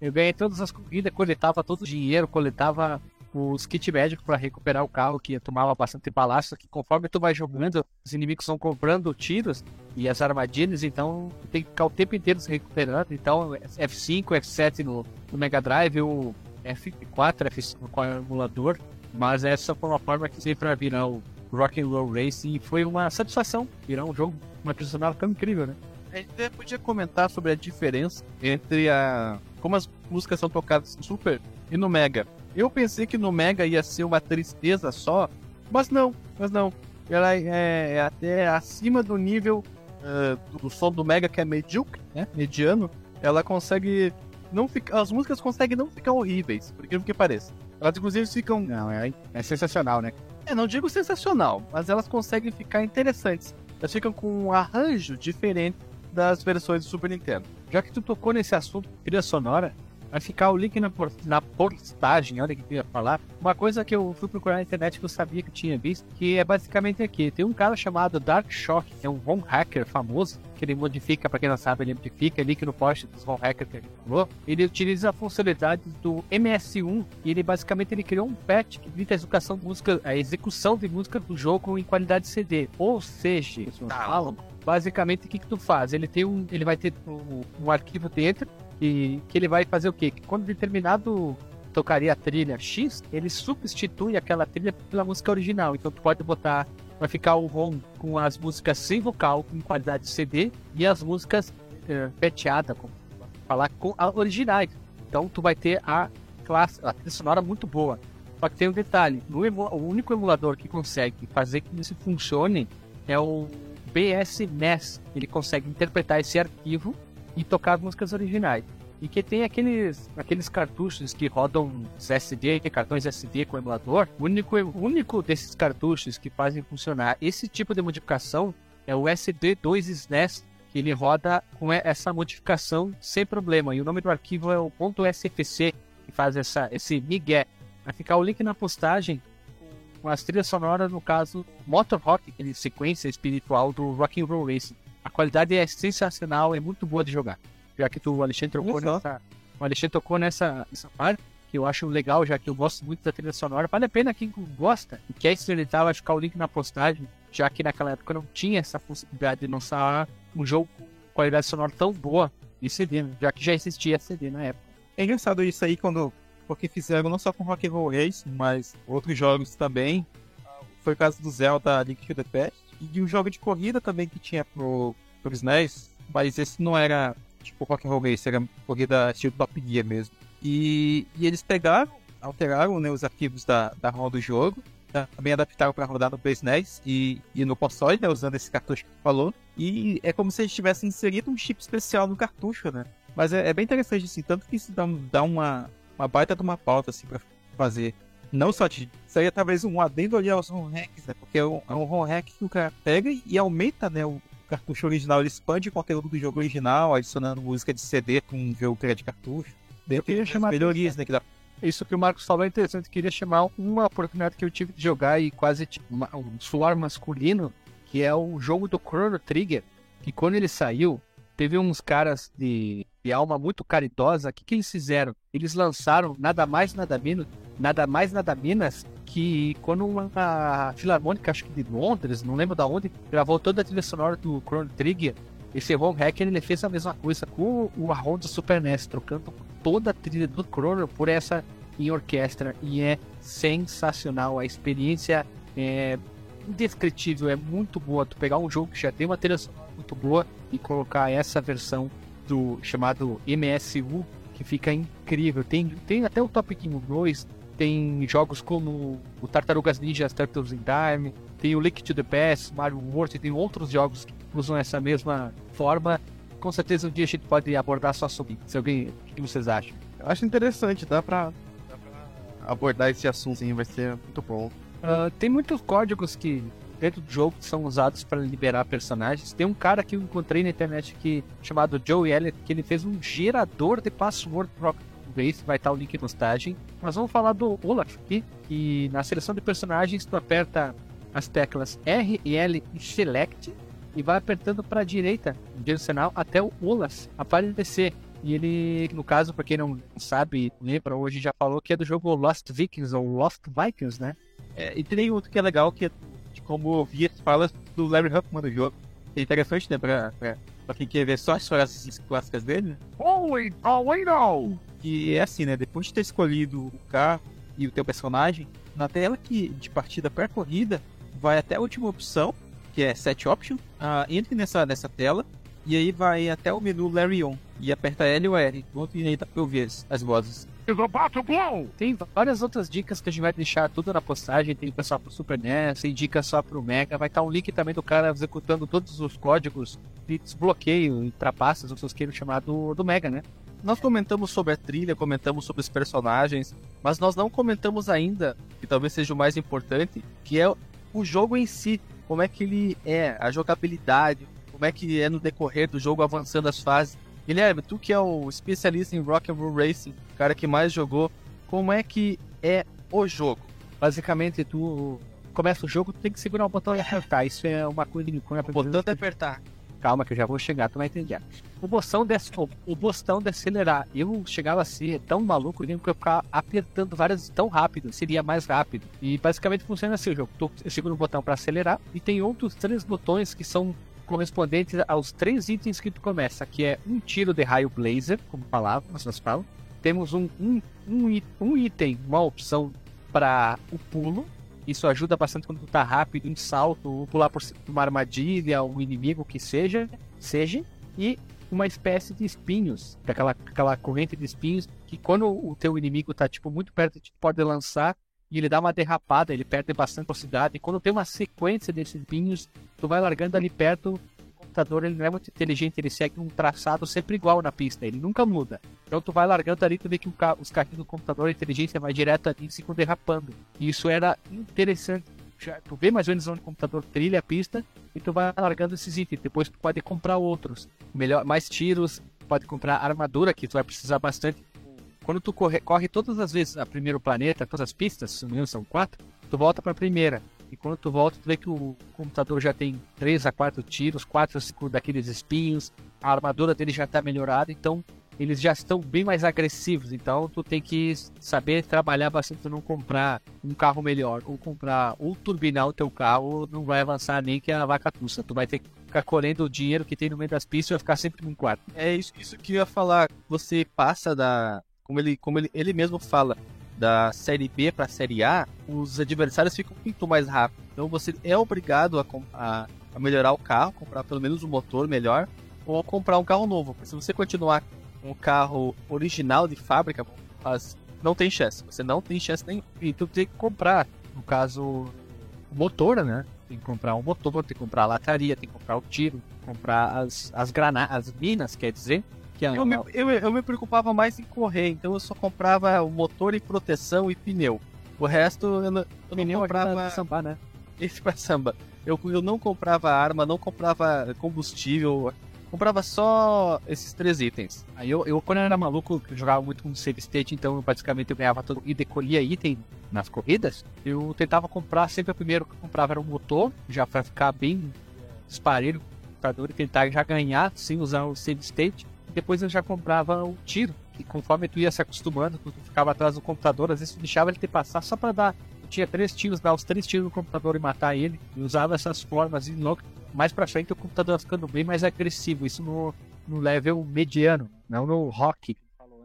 Speaker 1: eu ganhei todas as corridas, coletava todo o dinheiro, coletava os kit médicos pra recuperar o carro que tomava bastante balaço, que conforme tu vai jogando, os inimigos vão comprando tiros e as armadilhas, então tu tem que ficar o tempo inteiro se recuperando. Então F5, F7 no, no Mega Drive, o F4, F5 com emulador, mas essa foi uma forma que usei pra virar o Rock and Roll Race e foi uma satisfação virar um jogo, uma sonora tão incrível, né?
Speaker 8: A gente até podia comentar sobre a diferença entre a como as músicas são tocadas no Super e no Mega. Eu pensei que no Mega ia ser uma tristeza só, mas não, mas não. Ela é, é até acima do nível eh, do som do Mega, que é medíocre, né? Mediano. Ela consegue não ficar. As músicas conseguem não ficar horríveis, por incrível que pareça. Elas inclusive ficam.
Speaker 1: Não, é, é sensacional, né?
Speaker 8: É, não digo sensacional, mas elas conseguem ficar interessantes. Elas ficam com um arranjo diferente das versões do Super Nintendo.
Speaker 1: Já que tu tocou nesse assunto trilha sonora, vai ficar o link na, na postagem, olha o que eu ia falar. Uma coisa que eu fui procurar na internet que eu sabia que eu tinha visto, que é basicamente aqui. Tem um cara chamado Dark Shock, que é um ROM hacker famoso, que ele modifica, pra quem não sabe, ele modifica, link no post dos ROM hackers que ele falou. Ele utiliza a funcionalidade do MS1 e ele basicamente ele criou um patch que evita a execução de música, a execução de música do jogo em qualidade CD. Ou seja, falam, basicamente o que, que tu faz? Ele tem um. Ele vai ter um, um arquivo dentro e que ele vai fazer o quê? Que quando determinado tocaria a trilha X, ele substitui aquela trilha pela música original. Então tu pode botar. Vai ficar o ROM com as músicas sem vocal, com qualidade CD, e as músicas eh, peteadas, com, falar com a originais. Então tu vai ter a classe, a trilha sonora muito boa. Só que tem um detalhe, o único emulador que consegue fazer que isso funcione é o BSNES. Ele consegue interpretar esse arquivo e tocar as músicas originais. E que tem aqueles, aqueles cartuchos que rodam os SD, que cartões SD com emulador. O único, o único desses cartuchos que fazem funcionar esse tipo de modificação é o SD2 SNES, que ele roda com essa modificação sem problema. E o nome do arquivo é o .sfc, que faz essa, esse migué. Vai ficar o link na postagem com as trilhas sonoras, no caso, Motor Rock, aquele sequência espiritual do Rock and Roll Racing. A qualidade é sensacional, é muito boa de jogar. Já que tu, o Alexandre
Speaker 2: só.
Speaker 1: nessa, o Alexandre tocou nessa, nessa parte, que eu acho legal, já que eu gosto muito da trilha sonora. Vale a pena quem gosta e quer experimentar, vai ficar o link na postagem, já que naquela época não tinha essa possibilidade de lançar um jogo com qualidade sonora tão boa de CD, né? já que já existia CD na época.
Speaker 2: É engraçado isso aí quando. Porque fizeram não só com Rock and Roll Race, mas outros jogos também. Foi o caso do Zelda Link to the Past. De um jogo de corrida também que tinha pro, pro SNES. Mas esse não era tipo Rock and Roll Race, era corrida estilo Top Gear mesmo. E, e eles pegaram, alteraram né, os arquivos da, da ROM do jogo. tá? Também adaptaram para rodar no PSNES e, e no console, né, usando esse cartucho que falou. E é como se eles tivessem inserido um chip especial no cartucho, né? Mas é, é bem interessante, assim, tanto que isso dá, dá uma, uma baita de uma pauta, assim, pra fazer. Não só de. Seria talvez um adendo ali aos ROM hacks, né? Porque é um, é um ROM hack que o cara pega e aumenta, né? O cartucho original, ele expande o conteúdo do jogo original, adicionando música de CD com um jogo que era de cartucho. Dentro
Speaker 1: queria chamar
Speaker 2: melhorias, né? Que dá
Speaker 1: Isso que o Marcos falou é interessante. Eu queria chamar uma oportunidade que eu tive de jogar e quase uma- um suor masculino, que é o jogo do Chrono Trigger. Que quando ele saiu, teve uns caras de, de alma muito caridosa. O que, que eles fizeram? Eles lançaram nada mais, nada menos, nada mais, nada menos que quando uma Filarmônica, acho que de Londres, não lembro da onde, gravou toda a trilha sonora do Chrono Trigger. Esse Ron Hacker ele fez a mesma coisa com o do Super NES, trocando toda a trilha do Chrono por essa em orquestra e é sensacional. A experiência é indescritível, é muito boa. Tu pegar um jogo que já tem uma trilha sonora muito boa e colocar essa versão do chamado MSU, que fica incrível. Tem, tem até o Top King 2, tem jogos como o Tartarugas Ninja Turtles in Time, tem o Link to the Past, Mario World, tem outros jogos que usam essa mesma forma. Com certeza um dia a gente pode abordar só sobre isso. Alguém, o que vocês acham?
Speaker 8: Eu acho interessante, dá pra, dá pra abordar esse assunto, sim, vai ser muito bom.
Speaker 1: Uh, tem muitos códigos que dentro do jogo que são usados para liberar personagens. Tem um cara que eu encontrei na internet que chamado Joe Elliott, que ele fez um gerador de password para Race, vai estar o link na postagem. Mas vamos falar do Olaf aqui, que na seleção de personagens tu aperta as teclas R e L e Select e vai apertando para a direita, direcional, até o Olaf aparecer. E ele, no caso, para quem não sabe, lembra, hoje já falou que é do jogo Lost Vikings ou Lost Vikings, né?
Speaker 2: É, e tem outro que é legal, que é como ouvir as falas do Larry Huffman do jogo. É interessante, né, pra, pra, pra quem quer ver só as frases clássicas dele, né?
Speaker 6: Holy Toledo!
Speaker 2: Que é assim, né, depois de ter escolhido o carro e o teu personagem, na tela que, de partida para corrida, vai até a última opção, que é Set Option, uh, entre nessa, nessa tela, e aí vai até o menu Larry On, e aperta L ou R, enquanto aí dá pra ouvir as, as vozes.
Speaker 1: Tem várias outras dicas que a gente vai deixar tudo na postagem. Tem pessoal pro Super NES, tem dicas só pro Mega. Vai estar um link também do cara executando todos os códigos de desbloqueio e trapaças, ou vocês queiram chamar do, do Mega, né?
Speaker 2: Nós comentamos sobre a trilha, comentamos sobre os personagens, mas nós não comentamos ainda, que talvez seja o mais importante, que é o jogo em si. Como é que ele é, a jogabilidade, como é que é no decorrer do jogo avançando as fases. Guilherme, tu que é o especialista em Rock and Roll Racing, o cara que mais jogou, como é que é o jogo?
Speaker 1: Basicamente, tu começa o jogo, tu tem que segurar o botão e apertar. Isso é uma coisa que
Speaker 2: O botão de apertar.
Speaker 1: Calma que eu já vou chegar, tu vai entender. O botão de, o botão de acelerar, eu chegava a ser tão maluco que eu ficar apertando várias tão rápido, seria mais rápido. E basicamente funciona assim o jogo. Tu segura o botão para acelerar e tem outros três botões que são correspondentes aos três itens que tu começa, que é um tiro de raio blazer, como falava, nós falam. Temos um, um, um, um item, uma opção para o pulo. Isso ajuda bastante quando tu tá rápido, em salto, ou pular por uma armadilha, um inimigo que seja, seja. E uma espécie de espinhos, aquela, aquela corrente de espinhos que quando o teu inimigo tá tipo muito perto, tu pode lançar e ele dá uma derrapada, ele perde bastante velocidade. E quando tem uma sequência desses pinhos, tu vai largando ali perto, o computador ele não é muito inteligente, ele segue um traçado sempre igual na pista, ele nunca muda. Então tu vai largando ali, tu vê que os carrinhos do computador, a inteligência vai direto ali e ficam derrapando. E isso era interessante. Já, tu vê mais ou menos onde o computador trilha a pista e tu vai largando esses itens. Depois tu pode comprar outros. Melhor, mais tiros, pode comprar armadura, que tu vai precisar bastante quando tu corre, corre todas as vezes a primeiro planeta, todas as pistas, se não me engano são quatro, tu volta para a primeira. E quando tu volta, tu vê que o computador já tem 3 a 4 tiros, 4 a 5 daqueles espinhos, a armadura dele já está melhorada, então eles já estão bem mais agressivos. Então tu tem que saber trabalhar bastante para não comprar um carro melhor, ou comprar, ou turbinar o teu carro, não vai avançar nem que a vaca tussa. Tu vai ter que ficar colhendo o dinheiro que tem no meio das pistas e vai ficar sempre num quarto.
Speaker 2: É isso, isso que eu ia falar. Você passa da, como ele, como ele, ele mesmo fala, da série B para a série A, os adversários ficam muito mais rápidos. Então você é obrigado a, a, a, melhorar o carro, comprar pelo menos um motor melhor, ou comprar um carro novo. Porque se você continuar com o carro original de fábrica, não tem chance. Você não tem chance nenhum.
Speaker 1: E tu tem que comprar, no caso, o motor, né? Tem que comprar um motor, tem que comprar a lataria, tem que comprar o tiro, comprar as, as granadas, as minas, quer dizer
Speaker 2: que é eu, me, eu, eu me preocupava mais em correr, então eu só comprava o motor e proteção e pneu. O resto eu não, eu não comprava.
Speaker 1: Samba, né?
Speaker 2: Esse pra samba. Eu, eu não comprava arma, não comprava combustível, comprava só esses três itens.
Speaker 1: Aí eu, eu quando eu era maluco, eu jogava muito com save state, então eu, basicamente eu ganhava todo e decolhia item nas corridas. Eu tentava comprar sempre o primeiro que eu comprava era o motor, já para ficar bem esparelho o computador e tentar já ganhar sem usar o save state depois eu já comprava o tiro. E conforme tu ia se acostumando, tu ficava atrás do computador, às vezes tu deixava ele te passar só para dar. Tu tinha três tiros, dar os três tiros no computador e matar ele. E usava essas formas. E logo mais pra frente o computador ia ficando bem mais agressivo. Isso no, no level mediano, não no rock.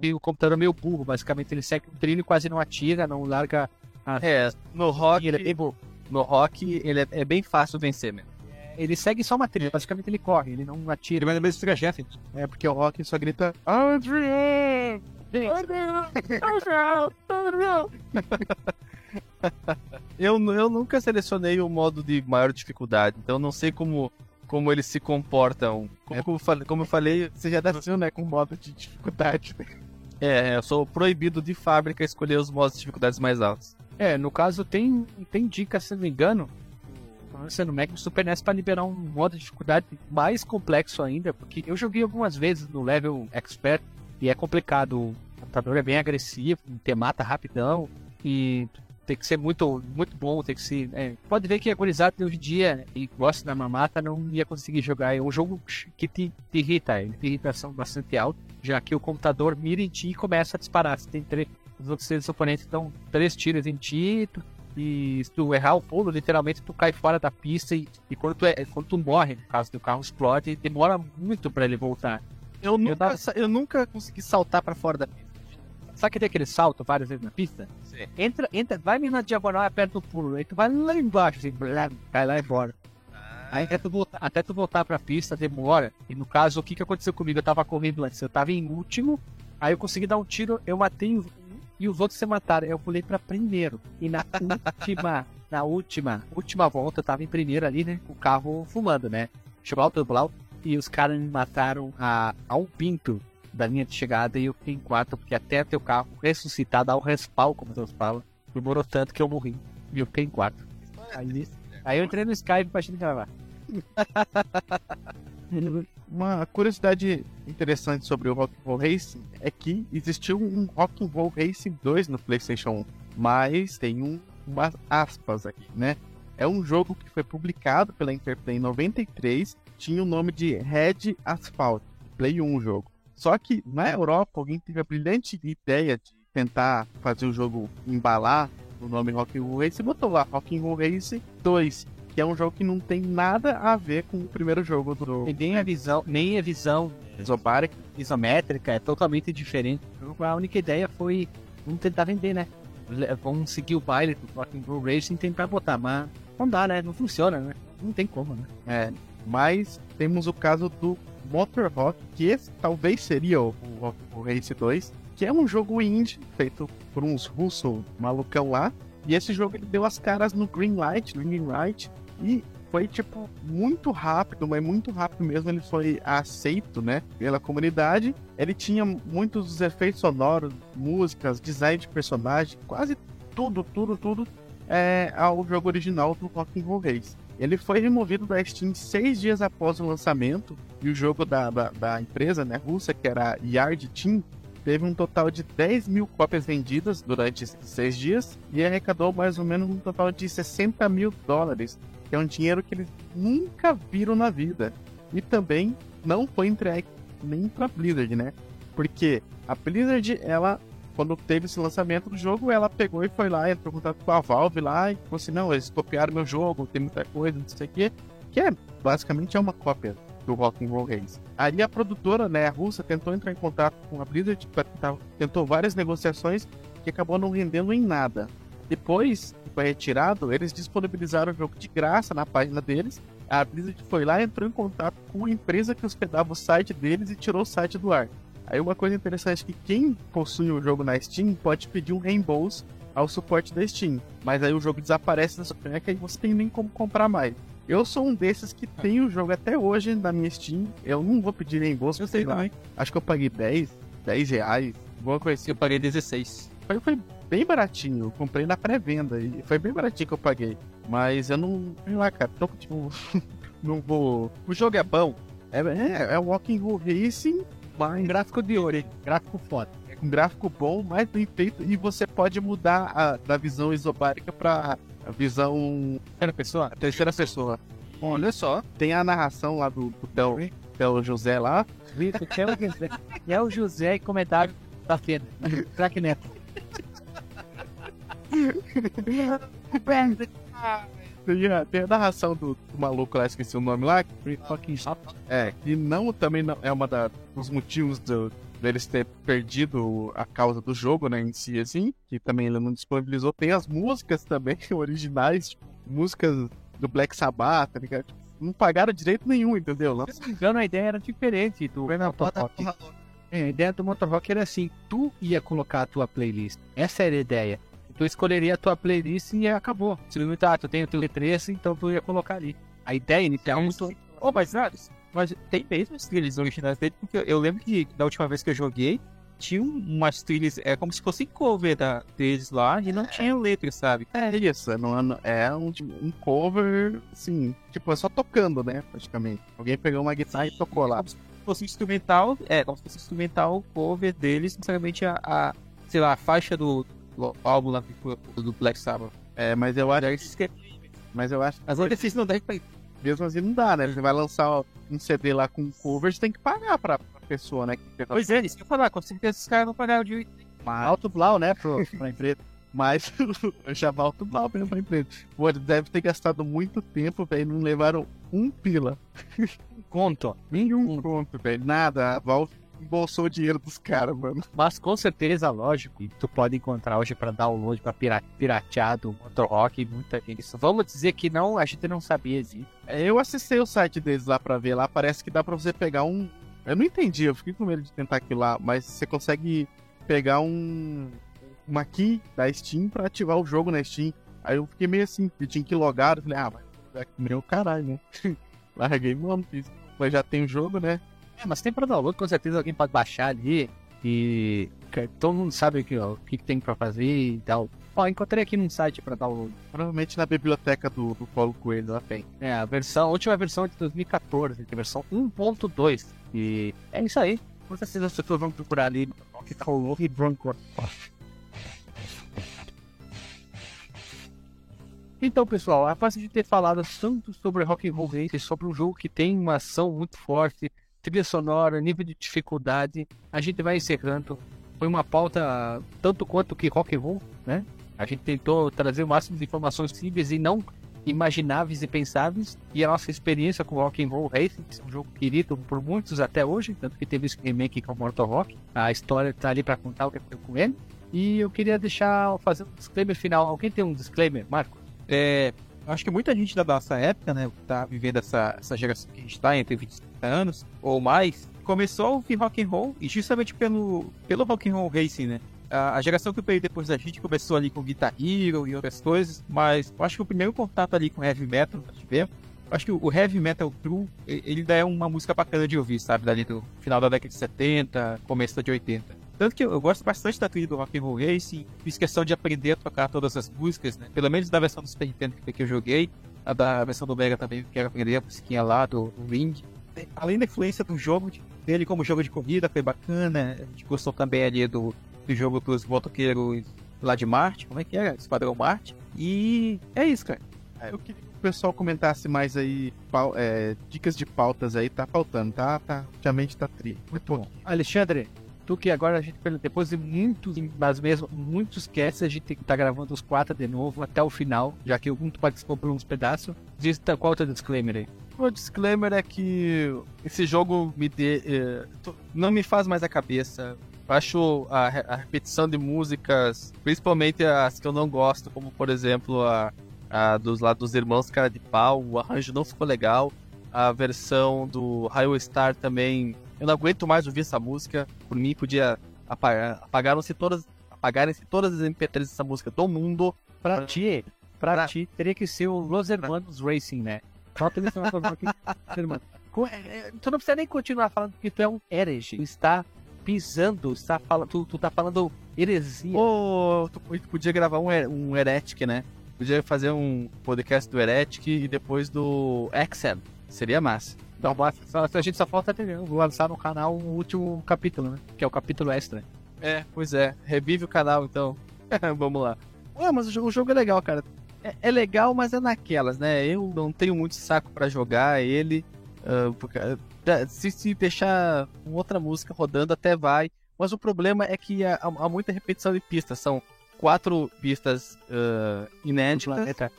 Speaker 1: E o computador é meio burro, basicamente ele segue um trilho e quase não atira, não larga a
Speaker 2: É, no rock,
Speaker 1: ele é bem burro.
Speaker 2: no rock ele é, é bem fácil vencer mesmo.
Speaker 1: Ele segue só uma trilha, basicamente ele corre, ele não
Speaker 2: Ele
Speaker 1: atira.
Speaker 2: vai no mesmo trajeto.
Speaker 8: É porque o Rock só grita Adrian!
Speaker 2: Eu, eu nunca selecionei o modo de maior dificuldade, então eu não sei como, como eles se comportam. Como, como, eu falei- como eu falei,
Speaker 8: Você já nasceu, né, com modo de dificuldade.
Speaker 2: é, eu sou proibido de fábrica escolher os modos de dificuldades mais altos.
Speaker 1: É, no caso tem, tem dica, se não me engano, lança no Mac no Super NES para liberar um modo de dificuldade mais complexo ainda, porque eu joguei algumas vezes no level expert e é complicado. O computador é bem agressivo, te mata rapidão e tem que ser muito, muito bom, tem que ser. é, pode ver que a gurizada hoje em dia e gosta da mamata não ia conseguir jogar. É um jogo que te, te irrita, ele tem irritação bastante alta, já que o computador mira em ti e começa a disparar. Você tem três. Os outros seres oponentes dão três tiros em ti, tu e se tu errar o pulo, literalmente tu cai fora da pista e, e quando, tu é, quando tu morre, no caso do carro explode, demora muito pra ele voltar.
Speaker 2: Eu nunca,
Speaker 1: tava-
Speaker 2: sa- eu nunca consegui saltar pra fora da pista.
Speaker 1: Sabe que tem aquele salto várias vezes na pista?
Speaker 2: Sim.
Speaker 1: Entra, entra, vai na diagonal e aperta o pulo, aí tu vai lá embaixo, assim, blá, cai lá e embora. Aí até tu, voltar, até tu voltar pra pista demora. E no caso, o que, que aconteceu comigo? Eu tava correndo antes, eu tava em último, aí eu consegui dar um tiro, eu matei um e os outros se mataram. Eu pulei pra primeiro. E na última, na última, última volta, eu tava em primeiro ali, né? O carro fumando, né? Chegou alto, blau, e os caras me mataram a, a um pinto da linha de chegada e eu fiquei em quarto, porque até teu carro ressuscitar, dar o respawn, como Deus fala, demorou tanto que eu morri. E eu fiquei em quarto. Aí, aí eu entrei no Skype pra gente gravar.
Speaker 8: Uma curiosidade interessante sobre o Rock'n'Roll Racing é que existiu um Rock'n'Roll Racing 2 no PlayStation 1, mas tem um, umas aspas aqui, né? É um jogo que foi publicado pela Interplay em 93, tinha o nome de Red Asphalt, Play 1 o jogo. Só que na Europa alguém teve a brilhante ideia de tentar fazer o jogo embalar o nome Rock'n'Roll Racing e botou lá Rock'n'Roll Racing 2, que é um jogo que não tem nada a ver com o primeiro jogo do
Speaker 1: E nem a visão, nem a visão
Speaker 8: Isobaric.
Speaker 1: isométrica é totalmente diferente. A única ideia foi vamos tentar vender, né? Vamos seguir o baile do Rock'n'Roll Racing e tentar botar, mas não dá, né? Não funciona, né? Não tem como, né?
Speaker 8: É, mas temos o caso do Motor Rock, que esse talvez seria o, o, o Race 2, que é um jogo indie feito por uns russos malucão lá. E esse jogo ele deu as caras no Greenlight, no Greenlight, e foi tipo muito rápido, mas muito rápido mesmo ele foi aceito, né, pela comunidade. Ele tinha muitos efeitos sonoros, músicas, design de personagem, quase tudo, tudo, tudo é ao jogo original do Rock'n'Roll Race. Ele foi removido da Steam seis dias após o lançamento e o jogo da, da, da empresa né, russa, que era Yard Team, teve um total de 10 mil cópias vendidas durante esses seis dias e arrecadou mais ou menos um total de 60 mil dólares, que é um dinheiro que eles nunca viram na vida. E também não foi entregue nem pra Blizzard, né? Porque a Blizzard, ela quando teve esse lançamento do jogo, ela pegou e foi lá, entrou em contato com a Valve lá e falou assim: não, eles copiaram meu jogo, tem muita coisa, não sei o quê. Que é basicamente é uma cópia do Rock'n'Roll Race. Aí a produtora, né, a russa, tentou entrar em contato com a Blizzard, tentou várias negociações que acabou não rendendo em nada. Depois que foi retirado, eles disponibilizaram o jogo de graça na página deles. A Blizzard foi lá, entrou em contato com a empresa que hospedava o site deles e tirou o site do ar. Aí uma coisa interessante é que quem possui o jogo na Steam pode pedir um reembolso ao suporte da Steam. Mas aí o jogo desaparece da sua caneca e você tem nem como comprar mais. Eu sou um desses que tem o jogo até hoje na minha Steam. Eu não vou pedir reembolso.
Speaker 2: Eu sei
Speaker 8: lá.
Speaker 2: também.
Speaker 8: Acho que eu paguei 10, 10 reais, alguma coisa assim.
Speaker 2: Eu paguei 16.
Speaker 8: Foi, foi bem baratinho. Eu comprei na pré-venda e foi bem baratinho que eu paguei. Mas eu não. Sei lá, cara. Tô, tipo, não vou.
Speaker 2: O jogo é bom.
Speaker 8: É, é, é Walking Racing, mas
Speaker 1: Gráfico de ouro, hein? Gráfico foda.
Speaker 8: é com gráfico bom, mais bem feito. E você pode mudar a, da visão isobárica pra a visão
Speaker 1: Era pessoa?
Speaker 8: terceira pessoa.
Speaker 2: Olha só.
Speaker 8: Tem a narração lá do, do Theo, Theo José lá.
Speaker 1: Vitor, que é o José. E é o José e comentário da feira. Crack Neto.
Speaker 8: Tem a, tem a narração do, do maluco lá, esqueci o nome lá.
Speaker 1: Free fucking shop.
Speaker 8: É, que não também não, é uma da, dos motivos do, deles ter perdido a causa do jogo, né, em si, assim, que também ele não disponibilizou. Tem as músicas também originais, tipo, músicas do Black Sabbath, tá ligado? Tipo, não pagaram direito nenhum, entendeu? Não
Speaker 1: Se não me engano, a ideia era diferente do Motorrock. É, a ideia do Motorrock era assim, tu ia colocar a tua playlist. Essa era a ideia. Tu escolheria a tua playlist e acabou. Se não tá, tu tem o teu T3, então tu ia colocar ali. A ideia inicial é muito...
Speaker 2: Oh, mas, ah, mas tem mesmo as trilhas originais dele, porque eu lembro que da última vez que eu joguei, tinha umas trilhas, é como se fosse cover da, deles lá, e não tinha letra, sabe?
Speaker 8: É isso, é, não, é um, um cover, assim, tipo, é só tocando, né, praticamente. Alguém pegou uma guitarra e tocou lá.
Speaker 2: Como se fosse instrumental, é, como se fosse instrumental cover deles, necessariamente a, a sei lá, a faixa do álbum lá do, do Black Sabbath.
Speaker 8: É, mas eu acho,
Speaker 2: que é-
Speaker 8: mas eu acho
Speaker 2: As outras vocês não devem pra
Speaker 8: mesmo assim não dá, né? Você vai lançar um CD lá com cover, você tem que pagar pra, pra pessoa, né?
Speaker 2: Pois é, isso que eu falar, com certeza os caras não pagaram de
Speaker 8: Mas,
Speaker 1: Alto Blau, né, pro, pra empresa.
Speaker 8: mas eu já volto mal mesmo pra empresa. Pô, devem ter gastado muito tempo, velho, não levaram um pila.
Speaker 1: Conto.
Speaker 8: Nenhum conto, velho. Nada. A Valve embolsou o dinheiro dos caras, mano.
Speaker 1: Mas com certeza, lógico, tu pode encontrar hoje pra download, pra pira- piratear do Motorrock e muita gente. Isso, vamos dizer que não, a gente não sabia disso.
Speaker 8: É, Eu acessei o site deles lá pra ver lá, parece que dá pra você pegar um. Eu não entendi, eu fiquei com medo de tentar aquilo lá, mas você consegue pegar um. Uma key da Steam pra ativar o jogo na Steam. Aí eu fiquei meio assim, eu tinha que logar, eu falei, ah, jogar aqui meu caralho, né? Larguei, mano, fiz. Mas já tem o jogo, né?
Speaker 1: É, mas tem pra download, com certeza alguém pode baixar ali e que todo mundo sabe o que, ó, o que que tem pra fazer e tal. Ó, encontrei aqui num site pra download.
Speaker 8: Provavelmente na biblioteca do, do Paulo Coelho lá tem.
Speaker 1: É, a versão, a última versão é de 2014, que é a versão 1.2. E é isso aí. Com certeza as pessoas vão procurar ali Rock Roll e Bronco. Então, pessoal, após de ter falado tanto sobre Rock and Roll Race, sobre um jogo que tem uma ação muito forte, trilha sonora, nível de dificuldade, a gente vai encerrando. Foi uma pauta tanto quanto que Rock and Roll, né? A gente tentou trazer o máximo de informações possíveis e não imagináveis e pensáveis. E a nossa experiência com Rock and Roll Racing, que é um jogo querido por muitos até hoje, tanto que teve esse remake com Mortal Rock. A história tá ali para contar o que foi com ele. E eu queria deixar, fazer um disclaimer final. Alguém tem um disclaimer, Marco?
Speaker 2: É, acho que muita gente da nossa época, né, tá vivendo essa, essa geração que a gente tá, entre 20 e 30 anos ou mais, começou a ouvir rock and roll e justamente pelo, pelo rock and roll racing, né? A, geração que veio depois da gente começou ali com Guitar Hero e outras coisas, mas eu acho que o primeiro contato ali com heavy metal que nós tivemos, acho que o heavy metal true, ele ainda é uma música bacana de ouvir, sabe? Dali do final da década de 70, começo de 80. Tanto que eu, eu gosto bastante da trilha do Rock and Roll Racing, fiz questão de aprender a tocar todas as músicas, né? Pelo menos da versão do Super Nintendo que, que eu joguei, a da versão do Mega também eu quero aprender a musiquinha lá do, do Ring. Além da influência do jogo, de- dele como jogo de corrida, foi bacana. A gente gostou também ali do, do jogo dos motoqueiros lá de Marte, como é que era? Esquadrão Marte. E é isso, cara.
Speaker 8: Ah, Eu queria que o pessoal comentasse mais aí, pau- é, dicas de pautas aí, tá faltando, tá? tá ultimamente tá tri. Muito bom.
Speaker 1: Alexandre, que agora a gente, depois de muitos, mas mesmo muitos casts, a gente tá gravando os quatro de novo até o final, já que algum tu participou por uns pedaços. Diz tá, qual é o disclaimer aí?
Speaker 8: O disclaimer é que esse jogo me dê, to-
Speaker 2: Não me faz mais a cabeça.
Speaker 8: acho a, a repetição de músicas, principalmente as que eu não gosto, como por exemplo a, a dos lá dos irmãos cara de pau, o arranjo não ficou legal. A versão do Highway Star também, eu não aguento mais ouvir essa música. Por mim podia apagar, apagaram-se todas, apagarem-se todas as MP3 dessa música do mundo.
Speaker 1: Pra ti, pra,
Speaker 8: Pra-
Speaker 1: ti, teria que ser o Los Hermanos Racing, né? Só esse negócio aqui, irmão. É, é, Tu não precisa nem continuar falando que tu é um herege. Tu está pisando, está falando, tu, tu tá falando heresia.
Speaker 8: Ou tu tu podia gravar um, um Heretic, né? Podia fazer um podcast do Heretic e depois do Exen. Seria massa.
Speaker 1: Então, basta- só- a gente só falta ter- lançar no canal o último capítulo, né? Que é o capítulo extra.
Speaker 8: É, pois é. Revive o canal, então. Vamos lá. Ué, mas o jogo, é legal, cara. É, é legal, mas é naquelas, né? Eu não tenho muito saco pra jogar ele. ah, porque, ah, se, se deixar outra música rodando, até vai. Mas o problema é que há, há muita repetição de pistas. São quatro pistas ah,
Speaker 1: Do
Speaker 8: inéditas.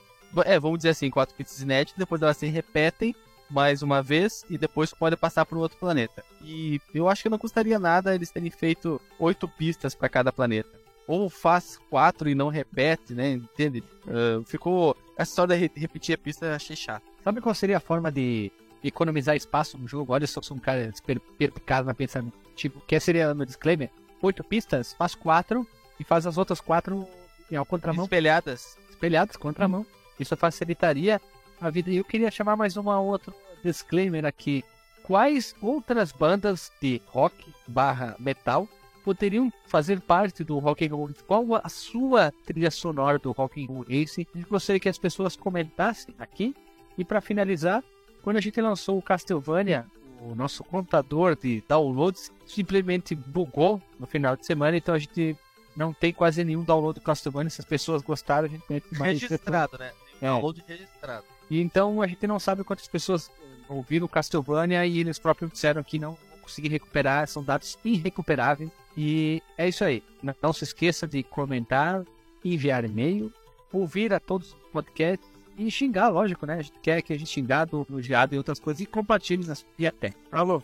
Speaker 8: É, vamos dizer assim, quatro pistas inéditas, depois elas se repetem
Speaker 7: mais uma vez e depois pode passar para outro planeta. E eu acho que não custaria nada eles terem feito oito pistas para cada planeta. Ou faz quatro e não repete, né? Entende? Uh, ficou. Essa história de repetir a pista eu achei chato.
Speaker 1: Sabe qual seria a forma de economizar espaço no jogo? Olha, eu sou um cara perpicado na pensamento. Tipo, que seria no disclaimer? Oito pistas, faz quatro e faz as outras quatro ao contramão.
Speaker 7: Espelhadas.
Speaker 1: Espelhadas, contramão. Isso facilitaria a vida. E eu queria chamar mais uma outra disclaimer aqui. Quais outras bandas de rock barra metal poderiam fazer parte do Rock and Roll? Qual a sua trilha sonora do Rock and Roll Race? Eu gostaria que as pessoas comentassem aqui. E para finalizar, quando a gente lançou o Castlevania, o nosso contador de downloads simplesmente bugou no final de semana, então a gente não tem quase nenhum download do Castlevania. Se as pessoas gostaram, a gente mete
Speaker 7: mais registrado, né?
Speaker 1: É.
Speaker 7: Download registrado.
Speaker 1: E então a gente não sabe quantas pessoas ouviram Castlevania e eles próprios disseram que não vão conseguir recuperar, são dados irrecuperáveis. E é isso aí. Não se esqueça de comentar, enviar e-mail, ouvir a todos os podcasts e xingar, lógico, né? A gente quer que a gente xingado, elogiado e outras coisas e compartilhe nas... e até.
Speaker 7: Falou.